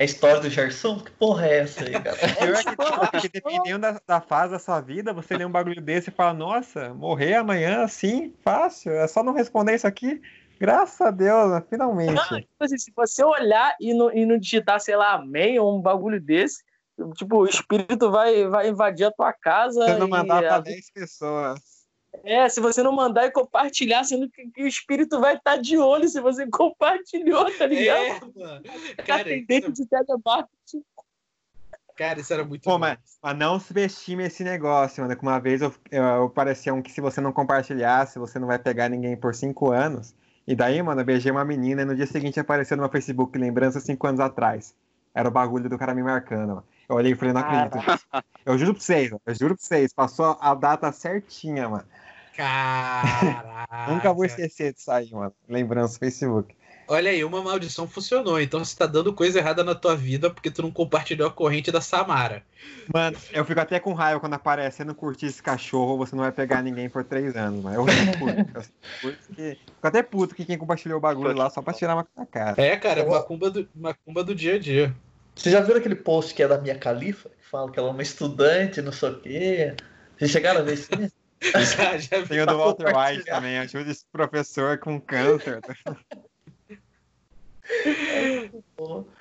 É, é a história do Gerson? Que porra é essa aí, cara? Pior é que, tipo, porque dependendo da, da fase da sua vida, você lê um bagulho desse e fala, nossa, morrer amanhã assim, fácil, é só não responder isso aqui. Graças a Deus, né? finalmente. Não, tipo assim, se você olhar e não, e não digitar, sei lá, amém ou um bagulho desse, tipo, o espírito vai, vai invadir a tua casa. Você não e mandar pra a- 10 pessoas. É, se você não mandar e compartilhar, sendo que, que o espírito vai estar de olho se você compartilhou, tá ligado? É, mano. Tá Cara, atendente isso, de telemarketing. cara, isso era muito Pô, bom. mas, mas não subestime esse negócio, mano. Que uma vez eu, eu, eu parecia um que se você não compartilhasse, você não vai pegar ninguém por 5 anos. E daí, mano, eu beijei uma menina e no dia seguinte apareceu no meu Facebook lembrança 5 anos atrás. Era o bagulho do cara me marcando, mano. Eu olhei e falei, não acredito. Eu juro pra vocês, mano, eu juro pra vocês. Passou a data certinha, mano. Caraca. Nunca vou esquecer disso aí, mano. Lembrança Facebook. Olha aí, uma maldição funcionou. Então você tá dando coisa errada na tua vida porque tu não compartilhou a corrente da Samara. Mano, eu fico até com raiva quando aparece, você não curtir esse cachorro, você não vai pegar ninguém por três anos, mas eu não curto. Eu curto. Fico até puto que quem compartilhou o bagulho lá só pra tirar uma na cara. É, cara, macumba do, macumba do dia a dia. Vocês já viram aquele post que é da minha califa? Que fala que ela é uma estudante, não sei o quê. Vocês chegaram a ver isso? Já, já vi. Tem o do Walter White também, ajuda esse professor com câncer.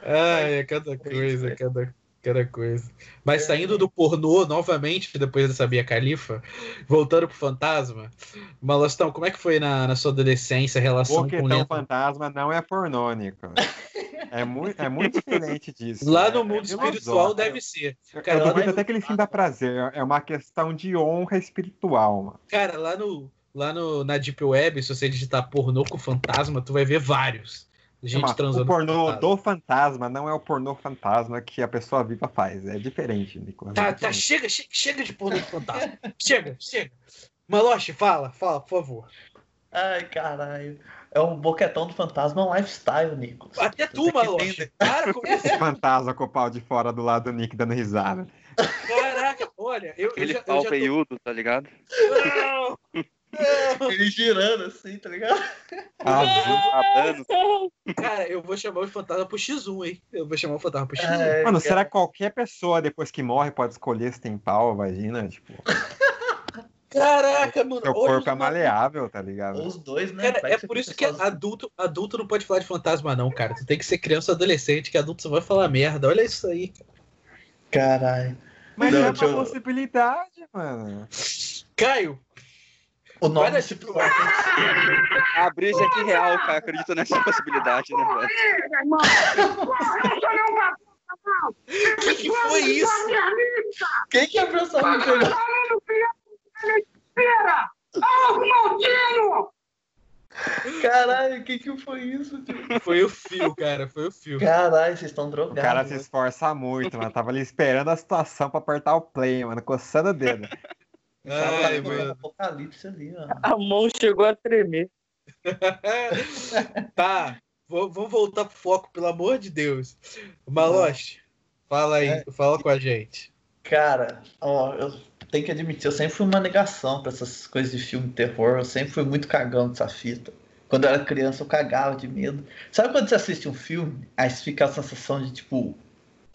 Ai, é cada coisa, cada, cada coisa. Mas saindo do pornô novamente, depois dessa Bia Califa, voltando pro fantasma, Malostão, como é que foi na, na sua adolescência a relação com Boquetão lenda? fantasma não é pornô, Nico. É muito, é muito diferente disso. Lá É- no é mundo filosófico. espiritual deve ser. Cara, eu duvido até que ele sinta prazer. É uma questão de honra espiritual, mano. Cara, lá no lá no, na Deep Web, se você digitar pornô com fantasma, tu vai ver vários. Gente Chama- transando. o pornô fantasma. do fantasma não é o pornô fantasma que a pessoa viva faz. É diferente, Nicolas. Tá, tá, chega, che- chega de pornô de fantasma. chega, chega. Maloche, fala, fala, por favor. Ai, caralho. É um boquetão do fantasma, um lifestyle, Nicolas. Até tu, Maloche. Para com isso. fantasma com o pau de fora do lado do Nick dando risada. Caraca, olha, eu, eu Aquele já, eu pau já veiudo, tá ligado? tô... Não. Ele girando assim, tá ligado? Azul. Abando. Cara, eu vou chamar o fantasma pro X1, hein? Eu vou chamar o fantasma pro X1. Ai, Mano, cara. será que qualquer pessoa depois que morre pode escolher se tem pau ou vagina? Tipo, Caraca, mano. seu corpo é maleável, tá ligado? Os dois, né? Cara, é por isso que sozinho. adulto, adulto não pode falar de fantasma, não, cara. Tu tem que ser criança ou adolescente, que adulto só vai falar merda. Olha isso aí. cara. Caralho. Mas Não, é uma eu- possibilidade, mano. Caio, O nome desse que ser- A brisa aqui real, cara. Acredito nessa possibilidade, né, velho? o que, que foi isso? Quem que abriu essa boca? Caralho, o que que foi isso, tio? Foi o fio, cara. Foi o fio. Caralho, vocês estão O drogados. cara se né? esforça muito, mano. Tava ali esperando a situação pra apertar o play, mano. Coçando o dedo. Tá Ai, mano. apocalipse ali, ó. A mão chegou a tremer. tá, vou- vamos voltar pro foco, pelo amor de Deus. Maloche, fala aí, É. fala com a gente. Cara, ó, eu tenho que admitir, eu sempre fui uma negação pra essas coisas de filme de terror. Eu sempre fui muito cagão dessa fita. Quando eu era criança, eu cagava de medo. Sabe quando você assiste um filme, aí você fica a sensação de, tipo,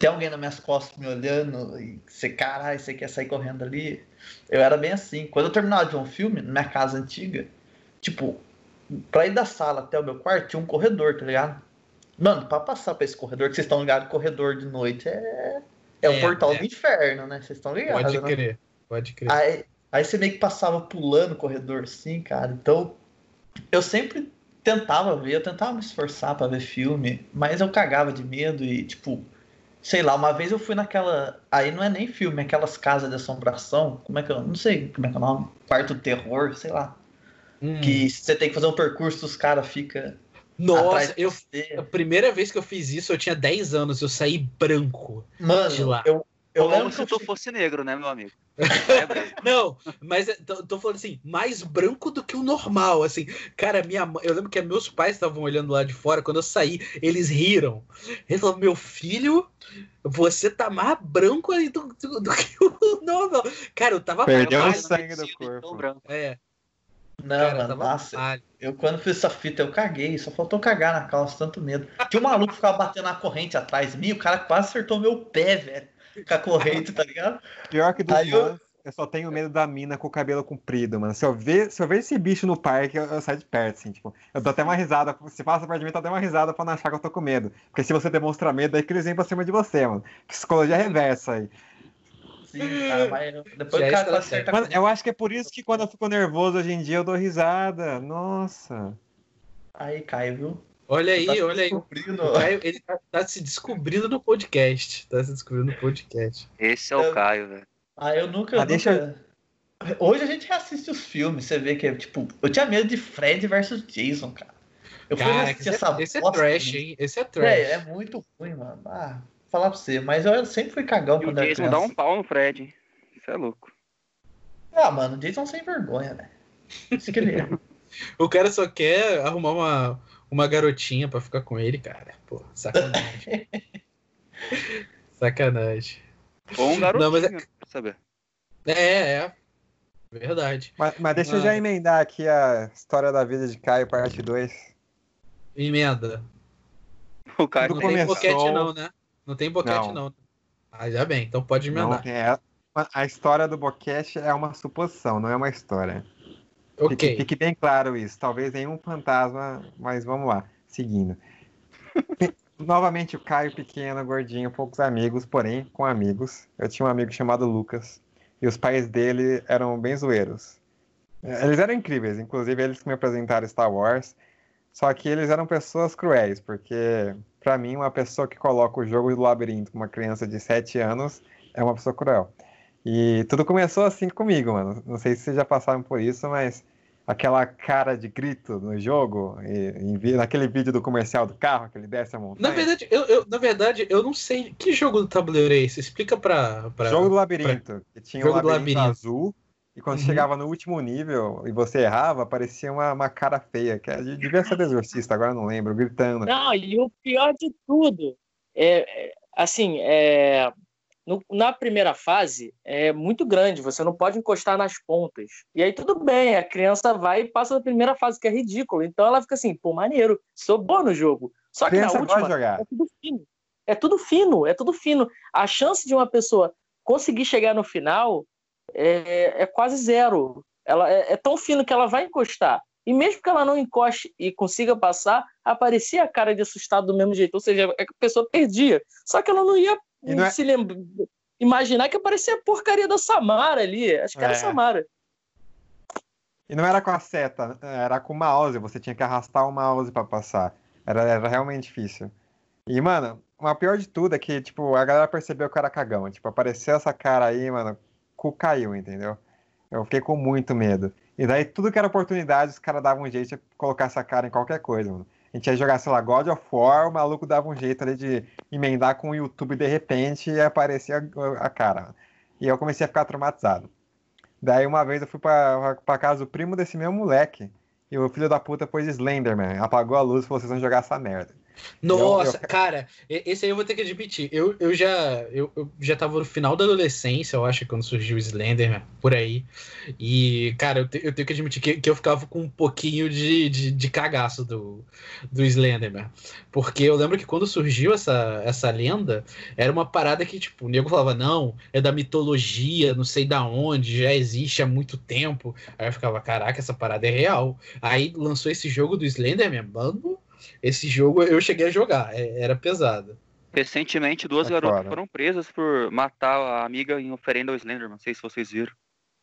tem alguém nas minhas costas me olhando e você, caralho, você quer sair correndo ali? Eu era bem assim. Quando eu terminava de um filme, na minha casa antiga, tipo, pra ir da sala até o meu quarto, tinha um corredor, tá ligado? Mano, pra passar pra esse corredor, que vocês estão ligados, corredor de noite é. É o É, portal é. do inferno, né? Vocês estão ligados, Pode né? crer, pode crer. Aí, aí você meio que passava pulando o corredor assim, cara. Então, eu sempre tentava ver, eu tentava me esforçar pra ver filme, mas eu cagava de medo e, tipo, sei lá, uma vez eu fui naquela. Aí não é nem filme, é aquelas casas de assombração. Como é que eu. Não sei como é que é o nome. Quarto terror, sei lá. Hum. Que você tem que fazer um percurso, os caras ficam. Nossa, eu, a primeira vez que eu fiz isso, eu tinha 10 anos, eu saí branco. Mano, eu, eu Como lembro que se eu tu fui- fosse negro, né, meu amigo? É? Não, mas é- tô, tô falando assim, mais branco do que o normal, assim. Cara, minha mãe, eu lembro que meus pais estavam olhando lá de fora, quando eu saí, eles riram. Eles falaram, meu filho, você tá mais branco aí do, do- do que o normal. Cara, eu tava Perdeu o sangue do corpo. branco. É, Não, cara, eu mano, nossa. Eu, quando fiz essa fita, eu caguei. Só faltou cagar na calça, tanto medo. Tinha um maluco que ficava batendo na corrente atrás de mim, o cara quase acertou meu pé, velho. Com a corrente, tá ligado? Pior que dos Aí eu- eu só tenho medo da mina com o cabelo comprido, mano. Se eu ver, se eu ver esse bicho no parque, eu, eu saio de perto, assim, tipo. Eu dou até uma risada. Se passa perto de mim, eu dou até uma risada pra não achar que eu tô com medo. Porque se você demonstra medo, aí que eles vêm pra cima de você, mano. Psicologia reversa aí. Sim, cara, mas depois Já o cara certo. acerta Mano, eu acho que é por isso que quando eu fico nervoso hoje em dia, eu dou risada. Nossa. Aí, Caio, viu? Olha aí, Tá olha aí. O. Caio, ele tá, tá se descobrindo no podcast. Tá se descobrindo no podcast. Esse é o Eu- Caio, velho. Ah, eu nunca. Ah, deixa nunca... Hoje a gente reassiste os filmes, você vê que é tipo. Eu tinha medo de Fred versus Jason, cara. Eu fui Cara, reassistir esse, essa é, esse é trash, né? hein? Esse é trash. É, é muito ruim, mano. Ah, falar pra você. Mas eu sempre fui cagão E o quando era Jason criança. dá um pau no Fred, hein? Isso é louco. Ah, mano, o Jason sem vergonha, né? Isso que ele é. O cara só quer arrumar uma, uma garotinha pra ficar com ele, cara. Pô, sacanagem. sacanagem. Ou um garotinho, Não, mas é- pra saber. É, é. Verdade. Mas, mas deixa eu Ah. já emendar aqui a história da vida de Caio, parte 2. Emenda. O Caio Não tem começou- boquete, não, né? Não tem boquete, Não. não. Ah, já bem, então pode Não, emendar. tem- é- a história do boquete é uma suposição, não é uma história. Fique, fique bem claro isso. Talvez nenhum fantasma, mas vamos lá, seguindo. Novamente o Caio pequeno, gordinho, poucos amigos, porém com amigos. Eu tinha um amigo chamado Lucas e os pais dele eram bem zoeiros. Eh, Eles eram incríveis, inclusive eles que me apresentaram Star Wars. Só que eles eram pessoas cruéis, porque pra mim uma pessoa que coloca o jogo do labirinto com uma criança de 7 anos é uma pessoa cruel. E tudo começou assim comigo, mano. Não sei se vocês já passaram por isso, mas aquela cara de grito no jogo, e, naquele vídeo do comercial do carro, que ele desce a montanha. Na verdade, eu, eu- na verdade, eu não sei que jogo do tabuleiro é esse. Explica pra. pra... Jogo do labirinto. Que tinha Jogo um do labirinto, labirinto. azul. E quando Uhum. chegava no último nível e você errava, aparecia uma, uma cara feia, que é- devia ser do exorcista, agora eu não lembro, gritando. Não, e o pior de tudo é, é, assim, é, no- na primeira fase é muito grande, você não pode encostar nas pontas. E aí tudo bem, a criança vai e passa da primeira fase, que é ridículo. Então ela fica assim, pô, maneiro, sou bom no jogo. Só que na última jogar. é tudo fino. É tudo fino, é tudo fino. A chance de uma pessoa conseguir chegar no final é, é quase zero. Ela é, é tão fino que ela vai encostar. E mesmo que ela não encoste e consiga passar, aparecia a cara de assustado do mesmo jeito. Ou seja, a pessoa perdia. Só que ela não ia E não é- se lembra, imaginar que aparecia a porcaria da Samara ali. Acho que era É. Samara. E não era com a seta, era com o mouse, você tinha que arrastar o mouse pra passar. Era, era realmente difícil. E, mano, o pior de tudo é que, tipo, a galera percebeu que era cagão. Tipo, apareceu essa cara aí, mano, o cu caiu, entendeu? Eu fiquei com muito medo. E daí, tudo que era oportunidade, os caras davam um jeito de colocar essa cara em qualquer coisa, mano. A gente ia jogar, sei lá, God of War, o maluco dava um jeito ali de emendar com o YouTube de repente e aparecia a, cara. E eu comecei a ficar traumatizado. Daí uma vez eu fui pra casa do primo desse meu moleque. E o filho da puta pôs Slenderman. Apagou a luz e falou: vocês vão jogar essa merda. Nossa, Eu- eu- cara, esse aí eu vou ter que admitir. Eu, eu já eu, eu já tava no final da adolescência, eu acho, quando surgiu o Slenderman, por aí. E, cara, eu, te- eu tenho que admitir que, que eu ficava com um pouquinho de, de, de cagaço do, do Slenderman. Porque eu lembro que quando surgiu essa, essa lenda, era uma parada que, tipo, o nego falava, não, é da mitologia, não sei da onde, já existe há muito tempo. Aí eu ficava, caraca, essa parada é real. Aí lançou esse jogo do Slenderman, mano. Esse jogo eu cheguei a jogar, é- era pesado. Recentemente, duas Sai garotas fora. foram presas por matar a amiga em oferenda ao Slender. Não sei se vocês viram.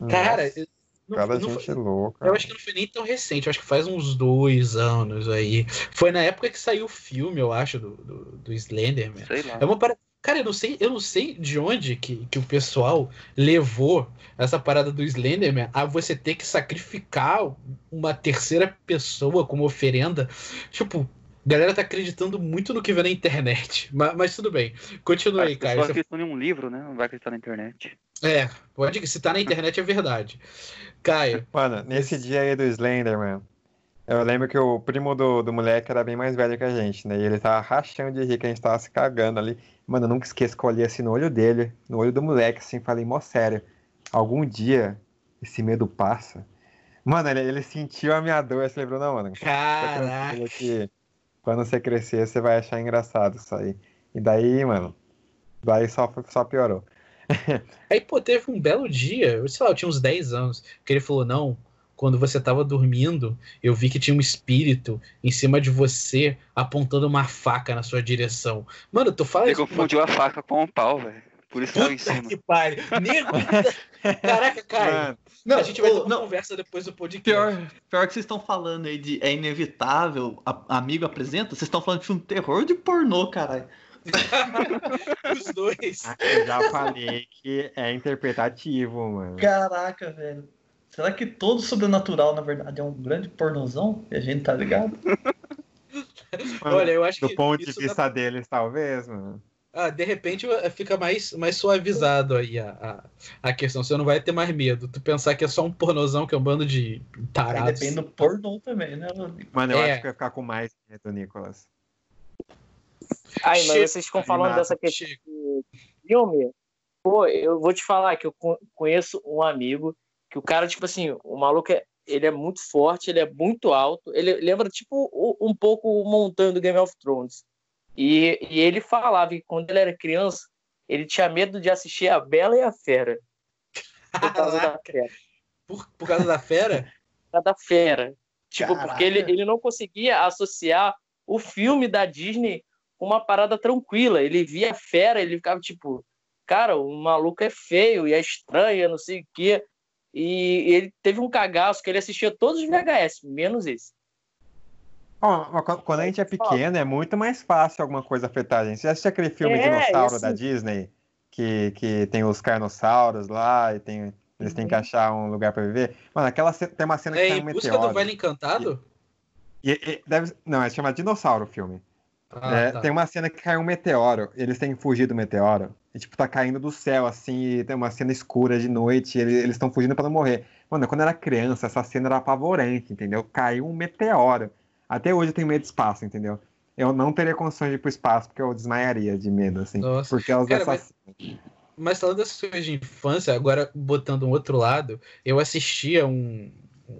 Cara, Nossa, eu- não- cada não gente foi- louca. eu acho que não foi nem tão recente, eu acho que faz uns dois anos aí. Foi na época que saiu o filme, eu acho, do, do, do Slenderman. Sei lá. É uma parada. Cara, eu não sei, eu não sei de onde que, que o pessoal levou essa parada do Slenderman a você ter que sacrificar uma terceira pessoa como oferenda. Tipo, a galera tá acreditando muito no que vê na internet. Mas, mas tudo bem. Continua aí, pessoas Você- acreditam em um livro, né? Não vai acreditar na internet. É, pode. Se tá na internet é verdade. Caio, Mano, nesse dia aí do Slenderman, eu lembro que o primo do, do moleque era bem mais velho que a gente, né? E ele tava rachando de rir, que a gente tava se cagando ali. Mano, eu nunca esqueço que eu olhei assim no olho dele, no olho do moleque, assim, falei, mó sério, algum dia esse medo passa. Mano, ele, ele sentiu a minha dor, você lembrou, não, mano? Caraca. que quando você crescer, você vai achar engraçado isso aí. E daí, mano, daí só, só piorou. Aí, pô, teve um belo dia, sei lá, eu tinha uns 10 anos, que ele falou: não, quando você tava dormindo, eu vi que tinha um espírito em cima de você apontando uma faca na sua direção. Mano, tu fala isso. confundiu a faca com o pau, velho. Por isso tava em cima. que pariu. Nego. Caraca, cara. Não, a gente vai ter uma não, conversa depois do podcast. Pior, pior que vocês estão falando aí de é inevitável, a- amigo apresenta, vocês estão falando de filme terror de pornô, caralho. Os dois. eu já falei que é interpretativo, mano. Caraca, velho. Será que todo sobrenatural, na verdade, é um grande pornozão? E a gente tá ligado? Olha, eu acho Do que. ponto de vista deles, talvez, mano. Ah, de repente eh, fica mais, mais suavizado aí a, a, a questão. Você não vai ter mais medo. Tu pensar que é só um pornozão, que é um bando de Aí tarados. depende do pornô também, né? Mano, eu É. acho que ia ficar com mais medo, Nicolas. Aí, mas vocês ficam falando dessa questão de filme. Pô, eu vou te falar que eu co- conheço um amigo que o cara, tipo assim, o maluco é, ele é muito forte, ele é muito alto. Ele lembra, tipo, um pouco o Montanha do Game of Thrones. E, e ele falava que quando ele era criança, ele tinha medo de assistir A Bela e a Fera. Por causa da fera. Por, por causa da fera? Por causa da fera. Tipo, Caraca. porque ele, ele não conseguia associar o filme da Disney com uma parada tranquila. Ele via a fera, ele ficava tipo, cara, o maluco é feio e é estranho, não sei o quê. E ele teve um cagaço que ele assistia todos os VHS, menos esse. Mas quando- a gente é pequeno, é muito mais fácil alguma coisa afetar a gente. Você já assistiu aquele filme É, Dinossauro esse- da Disney? Que, que tem os carnossauros lá e tem, eles têm que achar um lugar pra viver? Mano, aquela tem uma cena que É em um busca meteoro. do Vale Encantado? E- e deve, não, é chamado Dinossauro o filme. Ah, É, tá. Tem uma cena que cai um meteoro, eles têm que fugir do meteoro. E, tipo, tá caindo do céu, assim, e tem uma cena escura de noite, ele- eles estão fugindo pra não morrer. Mano, quando eu era criança, essa cena era apavorante, entendeu? Caiu um meteoro. Até hoje eu tenho medo de espaço, entendeu? Eu não teria condições de ir pro espaço, porque eu desmaiaria de medo, assim. Nossa. Por causa Cara, dessa Mas falando dessas coisas de infância, agora botando um outro lado, eu assistia um,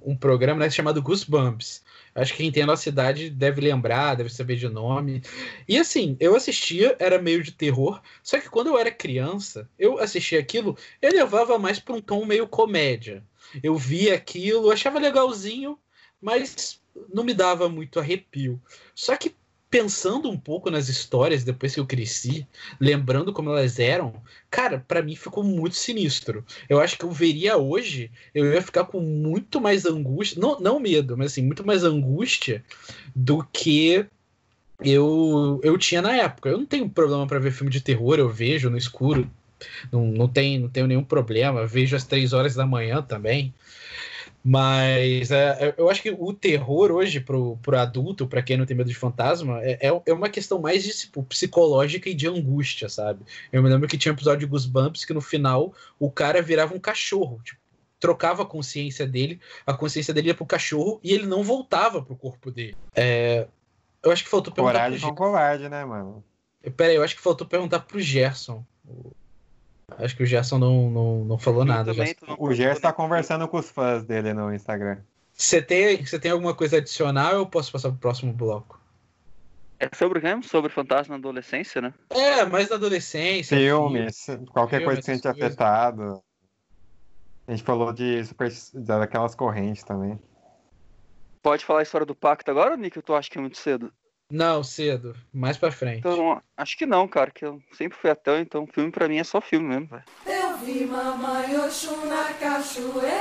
um programa né, chamado Goosebumps. Acho que quem tem a nossa idade deve lembrar, deve saber de nome. E assim, eu assistia, era meio de terror, só que quando eu era criança, eu assistia aquilo, eu levava mais para um tom meio comédia. Eu via aquilo, achava legalzinho, mas não me dava muito arrepio. Só que pensando um pouco nas histórias depois que eu cresci, lembrando como elas eram, cara, pra mim ficou muito sinistro. Eu acho que eu veria hoje, eu ia ficar com muito mais angústia, não, não medo, mas assim, muito mais angústia do que eu, eu tinha na época. Eu não tenho problema pra ver filme de terror, eu vejo no escuro, não, não, tem, não tenho nenhum problema, vejo às três horas da manhã também. Mas é, eu acho que o terror hoje pro, pro adulto, pra quem não tem medo de fantasma, é, é- é uma questão mais de, tipo, psicológica e de angústia, sabe? Eu me lembro que tinha um episódio de Goosebumps que no final o cara virava um cachorro, tipo, trocava a consciência dele, a consciência dele ia pro cachorro e ele não voltava pro corpo dele. É, eu acho que faltou perguntar coragem pro covarde, né, mano? Gerson. Pera aí, eu acho que faltou perguntar pro Gerson. O- Acho que o Gerson não, não, não falou nada. Também, Gerson. tu não O Gerson tá né? conversando com os fãs dele no Instagram. Você tem, você tem alguma coisa adicional ou eu posso passar pro próximo bloco? É sobre o quê? Sobre fantasma na adolescência, né? É, mais na adolescência. Filmes, qualquer Filme, coisa que a gente afetado. A gente falou de super, daquelas correntes também. Pode falar a história do pacto agora, Nick? Eu tu acha que é muito cedo? Não, cedo. Mais pra frente. Então, acho que não, cara, que eu sempre fui ateu, então filme pra mim é só filme mesmo, velho. Eu vi mamãe Oxum na cachoeira,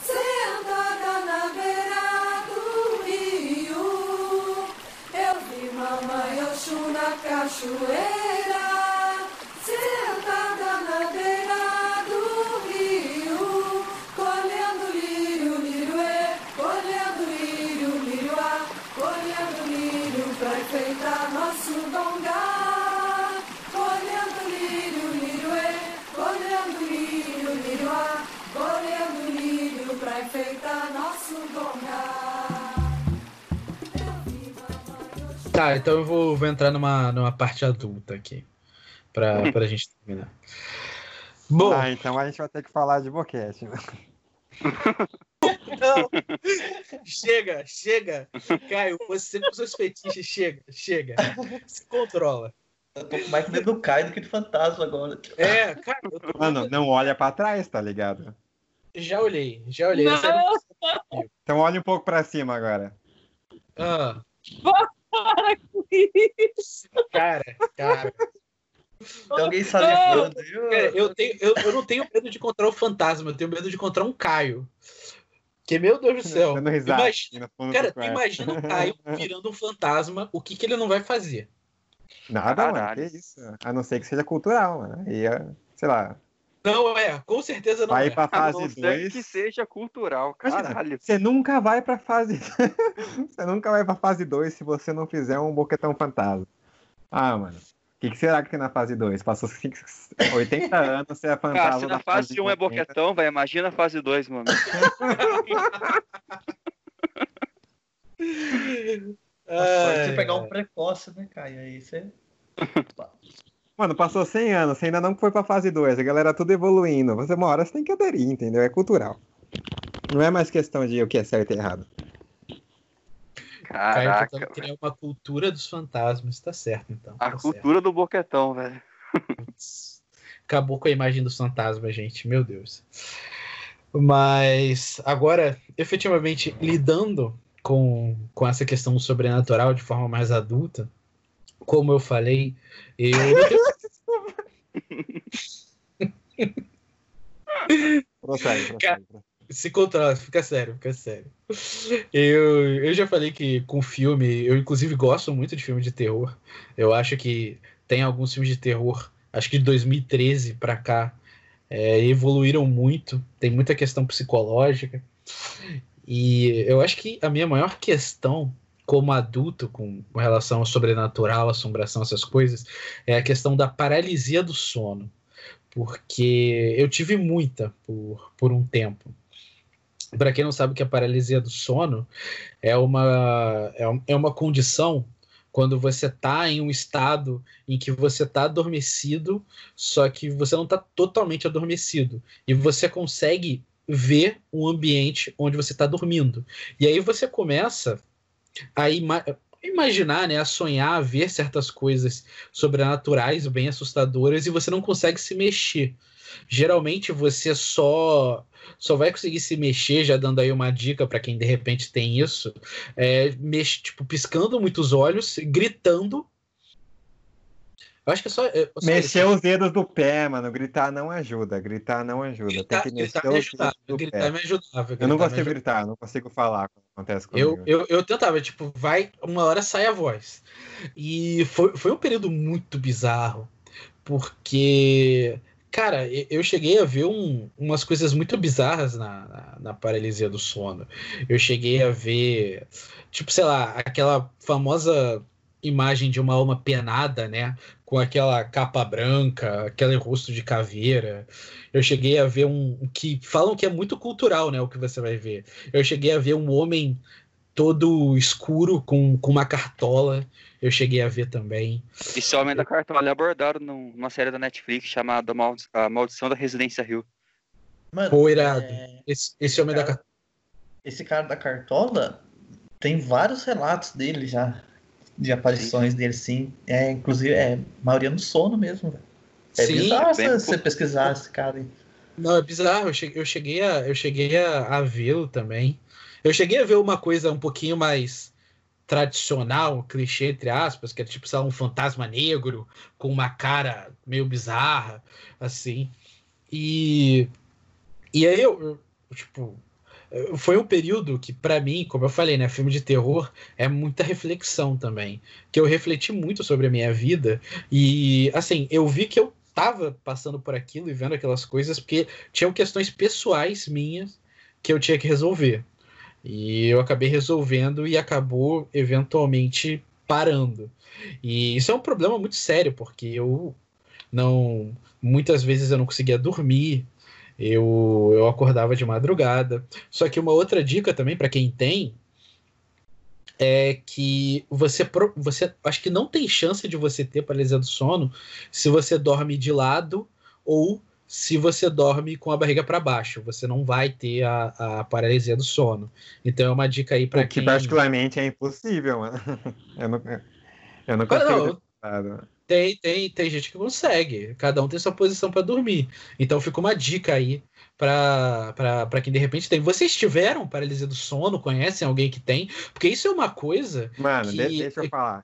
sentada na beira do rio. Eu vi mamãe Oxum na cachoeira, Tá, então eu vou, vou entrar numa, numa parte adulta aqui. Pra, pra gente terminar. Bom, Ah, então a gente vai ter que falar de boquete. né? não. chega, chega. Caio, você com seus fetiches, chega, chega. Se controla. Eu tô com mais medo do Caio do que do fantasma agora. É, cara, tô- Mano, não olha pra trás, tá ligado? já olhei, já olhei. Não. Era- Então olha um pouco pra cima agora. Ah, Para com isso. cara, cara. Tem alguém salivando. Cara, eu, tenho, eu, eu não tenho medo de encontrar o fantasma, eu tenho medo de encontrar um Caio. Que, meu Deus do céu. Dando risada Imagina- fundo Cara, tu imagina o Caio virando um fantasma, o que, que ele não vai fazer? Nada, mano. Que isso? A não ser que seja cultural, mano. Aí, é, sei lá. Não é, com certeza não Vai é. pra A fase não ser 2. que seja cultural, caralho. Você nunca vai pra fase. você nunca vai pra fase 2 se você não fizer um boquetão fantasma. Ah, mano. O que, que será que tem na fase 2? Passou cinco- 80 anos, você é fantasma. Cara, se na da fase 1 é 80. boquetão, vai, imagina a fase 2, mano. Ai, Se pegar ai. um precoce, né, Caio? Aí você. Mano, passou 100 anos, você ainda não foi pra fase 2, a galera tudo evoluindo. Você, uma hora você tem que aderir, entendeu? É cultural. Não é mais questão de o que é certo e errado. Caio Caraca, tentando criar uma cultura dos fantasmas, tá certo então. a tá cultura do boquetão, velho. certo. Acabou com a imagem dos fantasmas, gente, meu Deus. Mas agora, efetivamente, lidando com, com essa questão sobrenatural de forma mais adulta, como eu falei, eu Prossegue, prossegue. se controla, fica sério, fica sério. Eu, eu já falei que com filme, eu inclusive gosto muito de filme de terror. Eu acho que tem alguns filmes de terror, acho que de 2013 para cá, é, evoluíram muito. Tem muita questão psicológica. E eu acho que a minha maior questão como adulto com, com relação ao sobrenatural, assombração, essas coisas, é a questão da paralisia do sono. Porque eu tive muita por, por um tempo. Para quem não sabe o que é paralisia do sono, é uma, é, é uma condição quando você está em um estado em que você está adormecido, só que você não está totalmente adormecido. E você consegue ver o ambiente onde você está dormindo. E aí você começa a ima imaginar, né, a sonhar, a ver certas coisas sobrenaturais, bem assustadoras, e você não consegue se mexer. Geralmente você só só vai conseguir se mexer, já dando aí uma dica para quem de repente tem isso, é, mex, tipo, piscando muitos olhos, gritando. Eu acho que é só. É, só mexer isso. os dedos do pé, mano. Gritar não ajuda. Gritar não ajuda. Gritar, Tem que mexer gritar os dedos do gritar pé. me ajudava. eu não consigo gritar, não consigo falar quando acontece comigo. Eu, eu, eu tentava, tipo, vai, uma hora sai a voz. E foi, foi um período muito bizarro. Porque Cara, eu cheguei a ver um, umas coisas muito bizarras na, na, na, paralisia do sono. Eu cheguei a ver, tipo, sei lá, aquela famosa imagem de uma alma penada, né? Com aquela capa branca, aquele rosto de caveira. Eu cheguei a ver um. que falam que é muito cultural, né? O que você vai ver. Eu cheguei a ver um homem todo escuro com, com uma cartola eu cheguei a ver também. Esse Homem da Cartola é abordado numa série da Netflix chamada A Maldição da Residência Rio. Mano, Pô, irado. É... Esse, esse Homem cara, da Cartola. Esse cara da Cartola tem vários relatos dele já. De aparições sim. dele, sim. É, inclusive, é maioria no sono mesmo, velho. É sim, bizarro você pesquisar esse cara aí. Não, é bizarro. Eu cheguei, eu cheguei a, eu cheguei a, a vê-lo também. Eu cheguei a ver uma coisa um pouquinho mais tradicional, clichê, entre aspas, que é tipo, sei lá, um fantasma negro com uma cara meio bizarra, assim. E, e aí eu, eu tipo, foi um período que, para mim, como eu falei, né, filme de terror é muita reflexão também. Que eu refleti muito sobre a minha vida e, assim, eu vi que eu tava passando por aquilo e vendo aquelas coisas porque tinham questões pessoais minhas que eu tinha que resolver. E eu acabei resolvendo e acabou eventualmente parando. E isso é um problema muito sério, porque eu não. Muitas vezes eu não conseguia dormir, eu, eu acordava de madrugada. Só que uma outra dica também, para quem tem, é que você, você acho que não tem chance de você ter paralisia do sono se você dorme de lado ou se você dorme com a barriga para baixo, você não vai ter a, a paralisia do sono. Então é uma dica aí para quem... que particularmente é impossível, mano. Eu não, eu não consigo. Não, tem, tem, tem gente que consegue. Cada um tem sua posição para dormir. Então fica uma dica aí para quem de repente tem. Vocês tiveram paralisia do sono? Conhecem alguém que tem? Porque isso é uma coisa. Mano, que... deixa eu falar.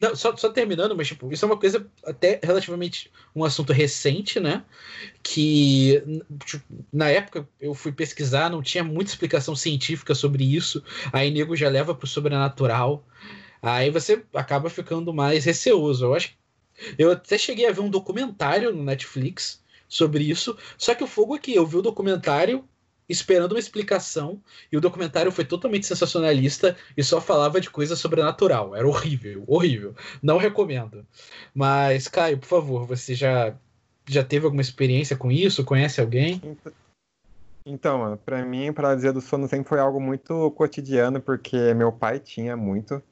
Não, só, só terminando, mas tipo, isso é uma coisa até relativamente um assunto recente, né? Que tipo, na época eu fui pesquisar, não tinha muita explicação científica sobre isso. Aí nego já leva pro sobrenatural. Aí você acaba ficando mais receoso. Eu acho eu até cheguei a ver um documentário no Netflix sobre isso. Só que o fogo aqui, eu vi o documentário esperando uma explicação e o documentário foi totalmente sensacionalista e só falava de coisa sobrenatural. Era horrível, horrível. Não recomendo. Mas, Caio, por favor, você já, já teve alguma experiência com isso? Conhece alguém? Então, mano, pra mim, paralisia do sono sempre foi algo muito cotidiano, porque meu pai tinha muito.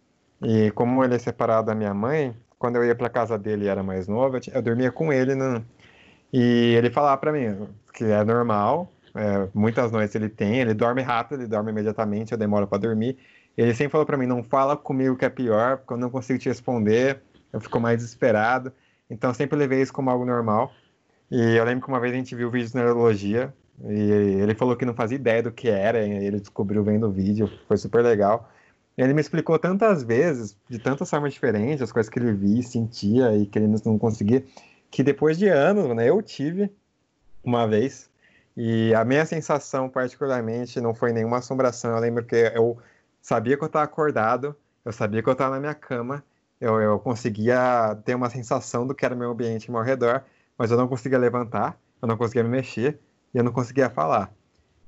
E como ele é separado da minha mãe, quando eu ia pra casa dele e era mais novo, eu, dormia com ele. E ele falava pra mim que é normal, é, muitas noites ele tem, ele dorme rápido, ele dorme imediatamente, eu demoro para dormir. Ele sempre falou para mim: não fala comigo que é pior, porque eu não consigo te responder, eu fico mais desesperado. Então eu sempre levei isso como algo normal. E eu lembro que uma vez a gente viu vídeos de neurologia e ele falou que não fazia ideia do que era, ele descobriu vendo o vídeo, foi super legal. Ele me explicou tantas vezes, de tantas formas diferentes, as coisas que ele via, sentia e que ele não conseguia, que depois de anos, né, eu tive uma vez E a minha sensação, particularmente, não foi nenhuma assombração. Eu lembro que eu sabia que eu estava acordado, eu sabia que eu estava na minha cama, eu, eu conseguia ter uma sensação do que era o meu ambiente ao meu redor, mas eu não conseguia levantar, eu não conseguia me mexer e eu não conseguia falar.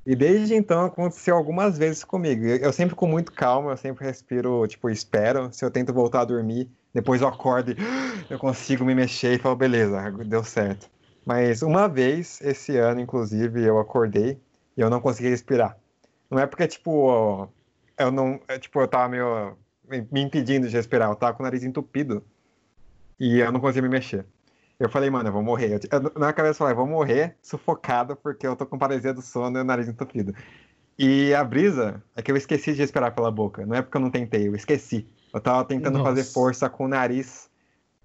E desde então aconteceu algumas vezes comigo. Eu sempre com muito calma, eu sempre respiro, tipo, espero. Se eu tento voltar a dormir, depois eu acordo e eu consigo me mexer e falo, beleza, deu certo. Mas uma vez, esse ano, inclusive, eu acordei e eu não consegui respirar. Não é porque, tipo, eu não. é, Tipo, eu tava meio. me impedindo de respirar. Eu tava com o nariz entupido. E eu não conseguia me mexer. Eu falei, mano, eu vou morrer. Eu, eu, na cabeça eu falei, vou morrer sufocado porque eu tô com paralisia do sono e o nariz entupido. E a brisa é que eu esqueci de respirar pela boca. Não é porque eu não tentei, eu esqueci. Eu tava tentando Nossa. fazer força com o nariz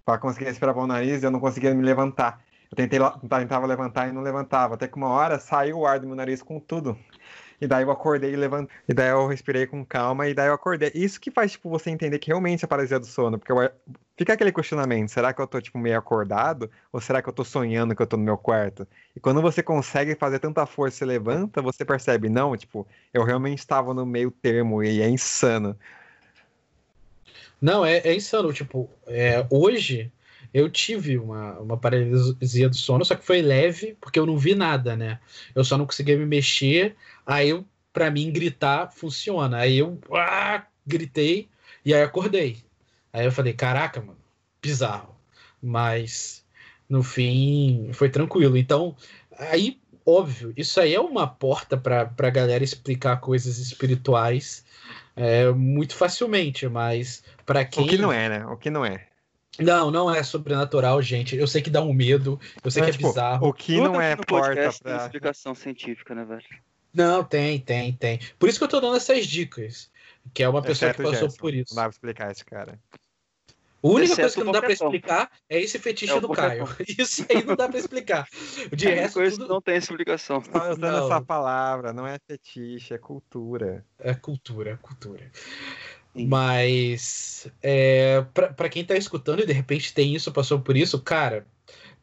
pra conseguir respirar pelo nariz e eu não conseguia me levantar. Eu tentei, tentava levantar e não levantava. Até que uma hora saiu o ar do meu nariz com tudo. E daí eu acordei e levantei. E daí eu respirei com calma e daí eu acordei. Isso que faz, tipo, você entender que realmente é paralisia do sono. Porque eu- fica aquele questionamento, será que eu tô, tipo, meio acordado? Ou será que eu tô sonhando que eu tô no meu quarto? E quando você consegue fazer tanta força e levanta, você percebe, não, tipo, eu realmente estava no meio termo e é insano. Não, é, é insano. Tipo, é, hoje eu tive uma, uma paralisia do sono, só que foi leve, porque eu não vi nada, né? Eu só não conseguia me mexer. Aí, eu, pra mim, gritar funciona. Aí eu ah, gritei e aí acordei. Aí eu falei, caraca, mano, bizarro. Mas no fim foi tranquilo. Então, aí, óbvio, isso aí é uma porta pra, pra galera explicar coisas espirituais é, muito facilmente, mas para quem. O que não é, né? O que não é. Não, não é sobrenatural, gente. Eu sei que dá um medo, eu sei É, que é tipo, bizarro. O que Tudo não é porta pra. explicação científica, né, velho? Não, tem, tem, tem. Por isso que eu tô dando essas dicas. Que é uma pessoa Exceto que passou por isso. Não dá pra explicar esse cara. A única Exceto coisa que não dá pra Pokémon. explicar é esse fetiche É do. Caio. Isso aí não dá pra explicar. De É resto, coisa tudo não tem explicação. Tá usando Não. essa palavra, não é fetiche, é cultura. é cultura, cultura. Sim. Mas é, pra pra quem tá escutando e de repente tem isso, passou por isso, cara,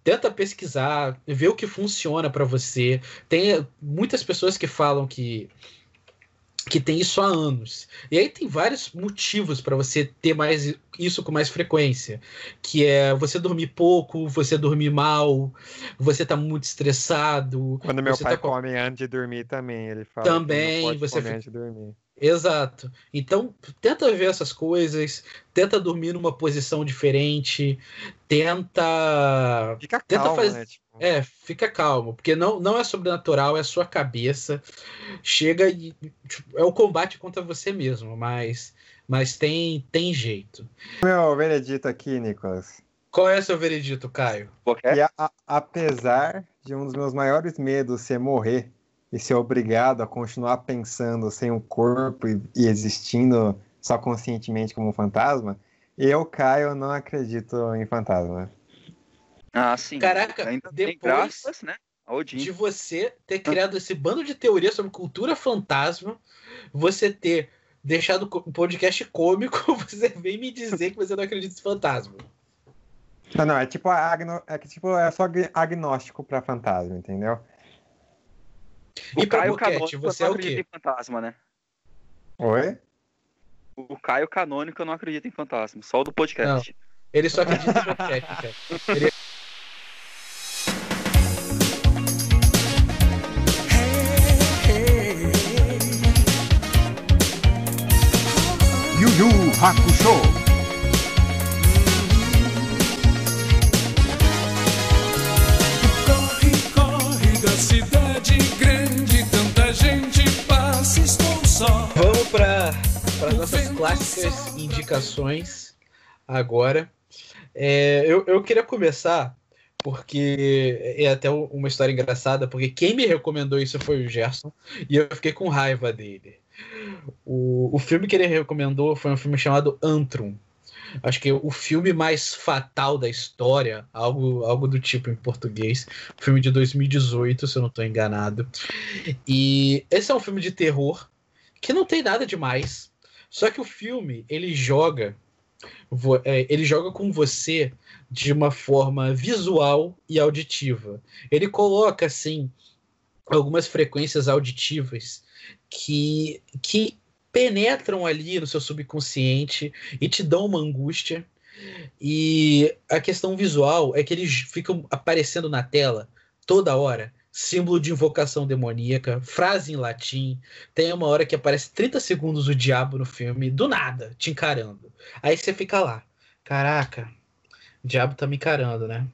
tenta pesquisar, ver o que funciona pra você. Tem muitas pessoas que falam que que tem isso há anos. E aí tem vários motivos para você ter mais isso com mais frequência, que é você dormir pouco, você dormir mal, você tá muito estressado. Quando meu você pai tá com- come antes de dormir também, ele fala Também, você fica- antes de dormir. Exato. Então, tenta ver essas coisas, tenta dormir numa posição diferente, tenta. Fica Tenta calmo, faz- né? Tipo, É, fica calmo, porque não, não é sobrenatural, é a sua cabeça. Chega e. tipo, é o combate contra você mesmo, mas, mas tem, tem jeito. Meu veredito aqui, Nicolas. Qual é o seu veredito, Caio? A- apesar de um dos meus maiores medos ser morrer e ser obrigado a continuar pensando sem um corpo e, e existindo só conscientemente como um fantasma, eu, Caio, não acredito em fantasma. Ah, sim. Caraca, Ainda depois graças, né? Odin. de você ter criado esse bando de teorias sobre cultura fantasma, você ter deixado o o podcast cômico, você vem me dizer que você não acredita em fantasma. Não, não, é tipo, agno, é que, tipo, é só agn- agnóstico pra fantasma, entendeu? E pra Caio boquete, Canônico você não é o acredita quê? em fantasma, né? Oi? O Caio Canônico não acredita em fantasma, só o do podcast. Ele só acredita em boquete, cara. Ele- Yu Yu Hakusho. Para as nossas clássicas indicações agora. É, eu, eu queria começar porque é até uma história engraçada, porque quem me recomendou isso foi o Gerson e eu fiquei com raiva dele. O, o filme que ele recomendou foi um filme chamado Antrum. Acho que o filme mais fatal da história, algo, algo do tipo em português. Filme de 2018, se eu não estou enganado. E esse é um filme de terror que não tem nada demais. Só que o filme, ele joga é, ele joga com você de uma forma visual e auditiva. Ele coloca assim algumas frequências auditivas que, que penetram ali no seu subconsciente e te dão uma angústia. E a questão visual é que eles ficam aparecendo na tela toda hora. Símbolo de invocação demoníaca, frase em latim. Tem uma hora que aparece 30 segundos o diabo no filme, do nada, te encarando. Aí você fica lá. Caraca, o diabo tá me encarando, né?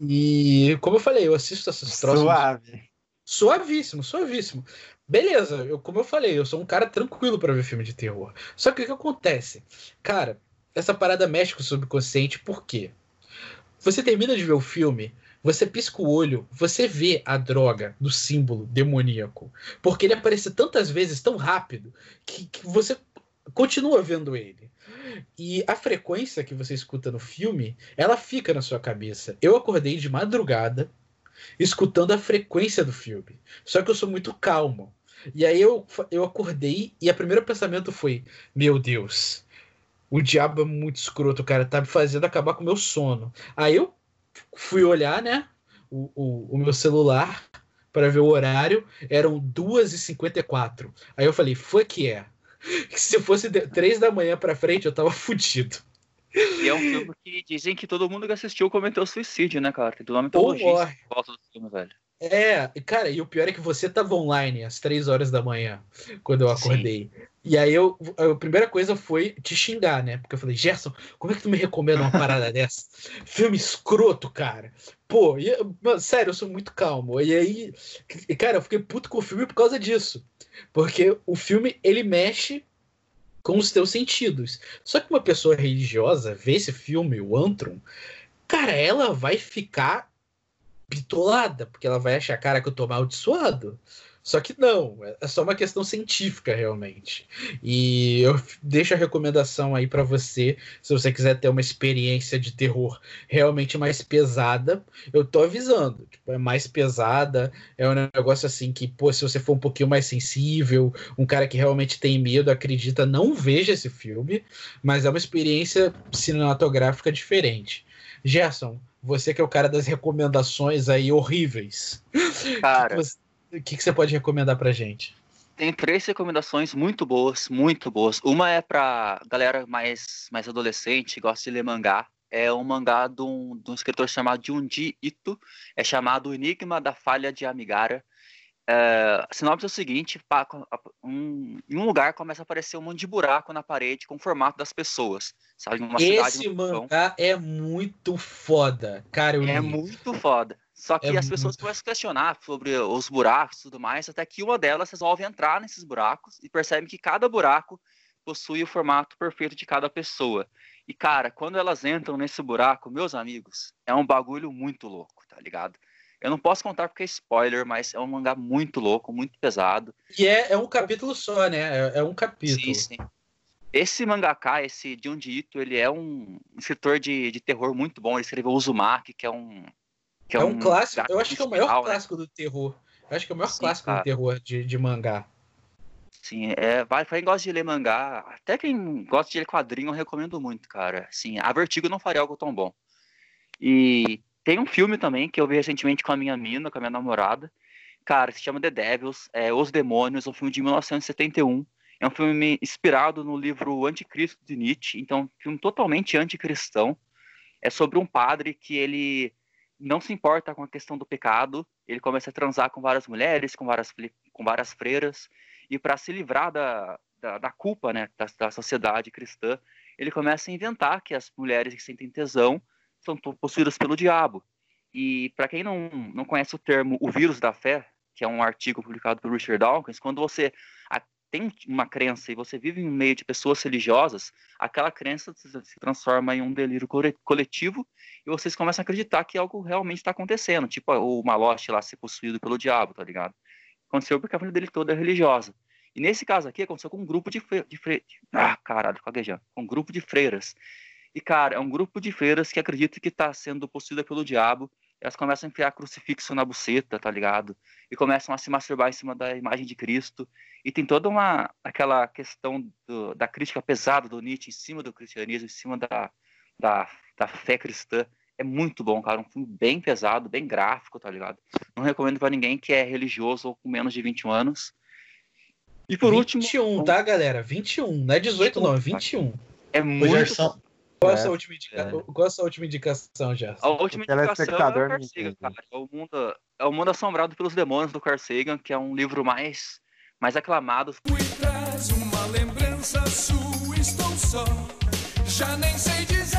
E como eu falei, eu assisto essas troças. Suave. Suavíssimo, suavíssimo. Beleza, eu, como eu falei, eu sou um cara tranquilo para ver filme de terror. Só que o que acontece? Cara, essa parada mexe com o subconsciente, por quê? Você termina de ver o filme, você pisca o olho, você vê a droga do símbolo demoníaco. Porque ele aparece tantas vezes, tão rápido, que, que você continua vendo ele. E a frequência que você escuta no filme, ela fica na sua cabeça. Eu acordei de madrugada escutando a frequência do filme. Só que eu sou muito calmo. E aí eu, eu acordei e o primeiro pensamento foi: Meu Deus, o diabo é muito escroto, cara, tá me fazendo acabar com o meu sono. Aí eu fui olhar, né, o, o, o meu celular para ver o horário, eram 2h54. Aí eu falei: Foi que é. Se fosse 3 da manhã pra frente, eu tava fudido. E é um filme que dizem que todo mundo que assistiu cometeu suicídio, né, cara? Tem toda uma mitologia volta do filme, velho. É, cara, e o pior é que você tava online às 3 horas da manhã, quando eu acordei. E aí eu, a primeira coisa foi te xingar, né? Porque eu falei, Gerson, como é que tu me recomenda uma parada dessa? Filme escroto, cara. Pô, sério, eu sou muito calmo. E aí, cara, eu fiquei puto com o filme por causa disso. Porque o filme, ele mexe com os teus sentidos. Só que uma pessoa religiosa vê esse filme, o Antrum, cara, ela vai ficar bitolada, porque ela vai achar, cara, que eu tô amaldiçoado. Só que não, é só uma questão científica realmente. E eu deixo a recomendação aí para você, se você quiser ter uma experiência de terror realmente mais pesada, eu tô avisando, tipo, é mais pesada, é um negócio assim que, pô, se você for um pouquinho mais sensível, um cara que realmente tem medo, acredita, não veja esse filme, mas é uma experiência cinematográfica diferente. Gerson, você que é o cara das recomendações aí horríveis. Cara, o que, que você pode recomendar pra gente? Tem três recomendações muito boas, muito boas. Uma é pra galera mais, mais adolescente, gosta de ler mangá. É um mangá de um, de um escritor chamado Junji Ito. É chamado Enigma da Falha de Amigara. É, a sinopse é o seguinte: um, em um lugar começa a aparecer um monte de buraco na parede com o formato das pessoas. Sabe? Uma Esse mangá é muito foda, cara. é li. muito foda. Só que É as pessoas muito. começam a questionar sobre os buracos e tudo mais, até que uma delas resolve entrar nesses buracos e percebe que cada buraco possui o formato perfeito de cada pessoa. E, cara, quando elas entram nesse buraco, meus amigos, é um bagulho muito louco, tá ligado? Eu não posso contar porque é spoiler, mas é um mangá muito louco, muito pesado. E é, é um capítulo só, né? É, é um capítulo. Sim, sim. Esse mangaka, esse Junji Ito, ele é um escritor de, de terror muito bom. Ele escreveu Uzumaki, que é um... Que É um clássico. gato Eu acho que é o maior né? clássico do terror. Eu acho que é o maior Sim, clássico cara. do terror de, de mangá. Sim, é, vai, pra quem gosta de ler mangá, até quem gosta de ler quadrinho, eu recomendo muito, cara. Assim, a Vertigo não faria algo tão bom. E tem um filme também que eu vi recentemente com a minha mina, com a minha namorada. Cara, se chama The Devils, é Os Demônios, é um filme de 1971. É um filme inspirado no livro Anticristo de Nietzsche, então filme totalmente anticristão. É sobre um padre que ele não se importa com a questão do pecado, ele começa a transar com várias mulheres, com várias, com várias freiras, e para se livrar da, da, da culpa né, da, da sociedade cristã, ele começa a inventar que as mulheres que sentem tesão são possuídas pelo diabo. E para quem não, não conhece o termo o vírus da fé, que é um artigo publicado por Richard Dawkins, quando você tem uma crença e você vive em meio de pessoas religiosas, aquela crença se transforma em um delírio cole- coletivo e vocês começam a acreditar que algo realmente está acontecendo, tipo o Malote lá ser possuído pelo diabo, tá ligado? Aconteceu porque a família dele toda é religiosa. E nesse caso aqui aconteceu com um grupo de, fre... de fre... Ah, caralho, caguejando. Com um grupo de freiras. E, cara, é um grupo de freiras que acredita que está sendo possuída pelo diabo. Elas começam a enfiar crucifixo na buceta, tá ligado? E começam a se masturbar em cima da imagem de Cristo. E tem toda uma aquela questão do- da crítica pesada do Nietzsche em cima do cristianismo, em cima da, da, da fé cristã. É muito bom, cara. Um filme bem pesado, bem gráfico, tá ligado? Não recomendo pra ninguém que é religioso ou com menos de 21 anos. E por 21, último. tá, galera? 21. Não é 18, não, é 21. É muito. Qual a É, sua última, indica... Qual a sua última indicação, já? A última O telespectador indicação é o Carl Sagan, entende. cara. É o, mundo, é o Mundo Assombrado pelos Demônios do Carl Sagan, que é um livro mais, mais aclamado. E traz uma lembrança sua, estou só. Já nem sei dizer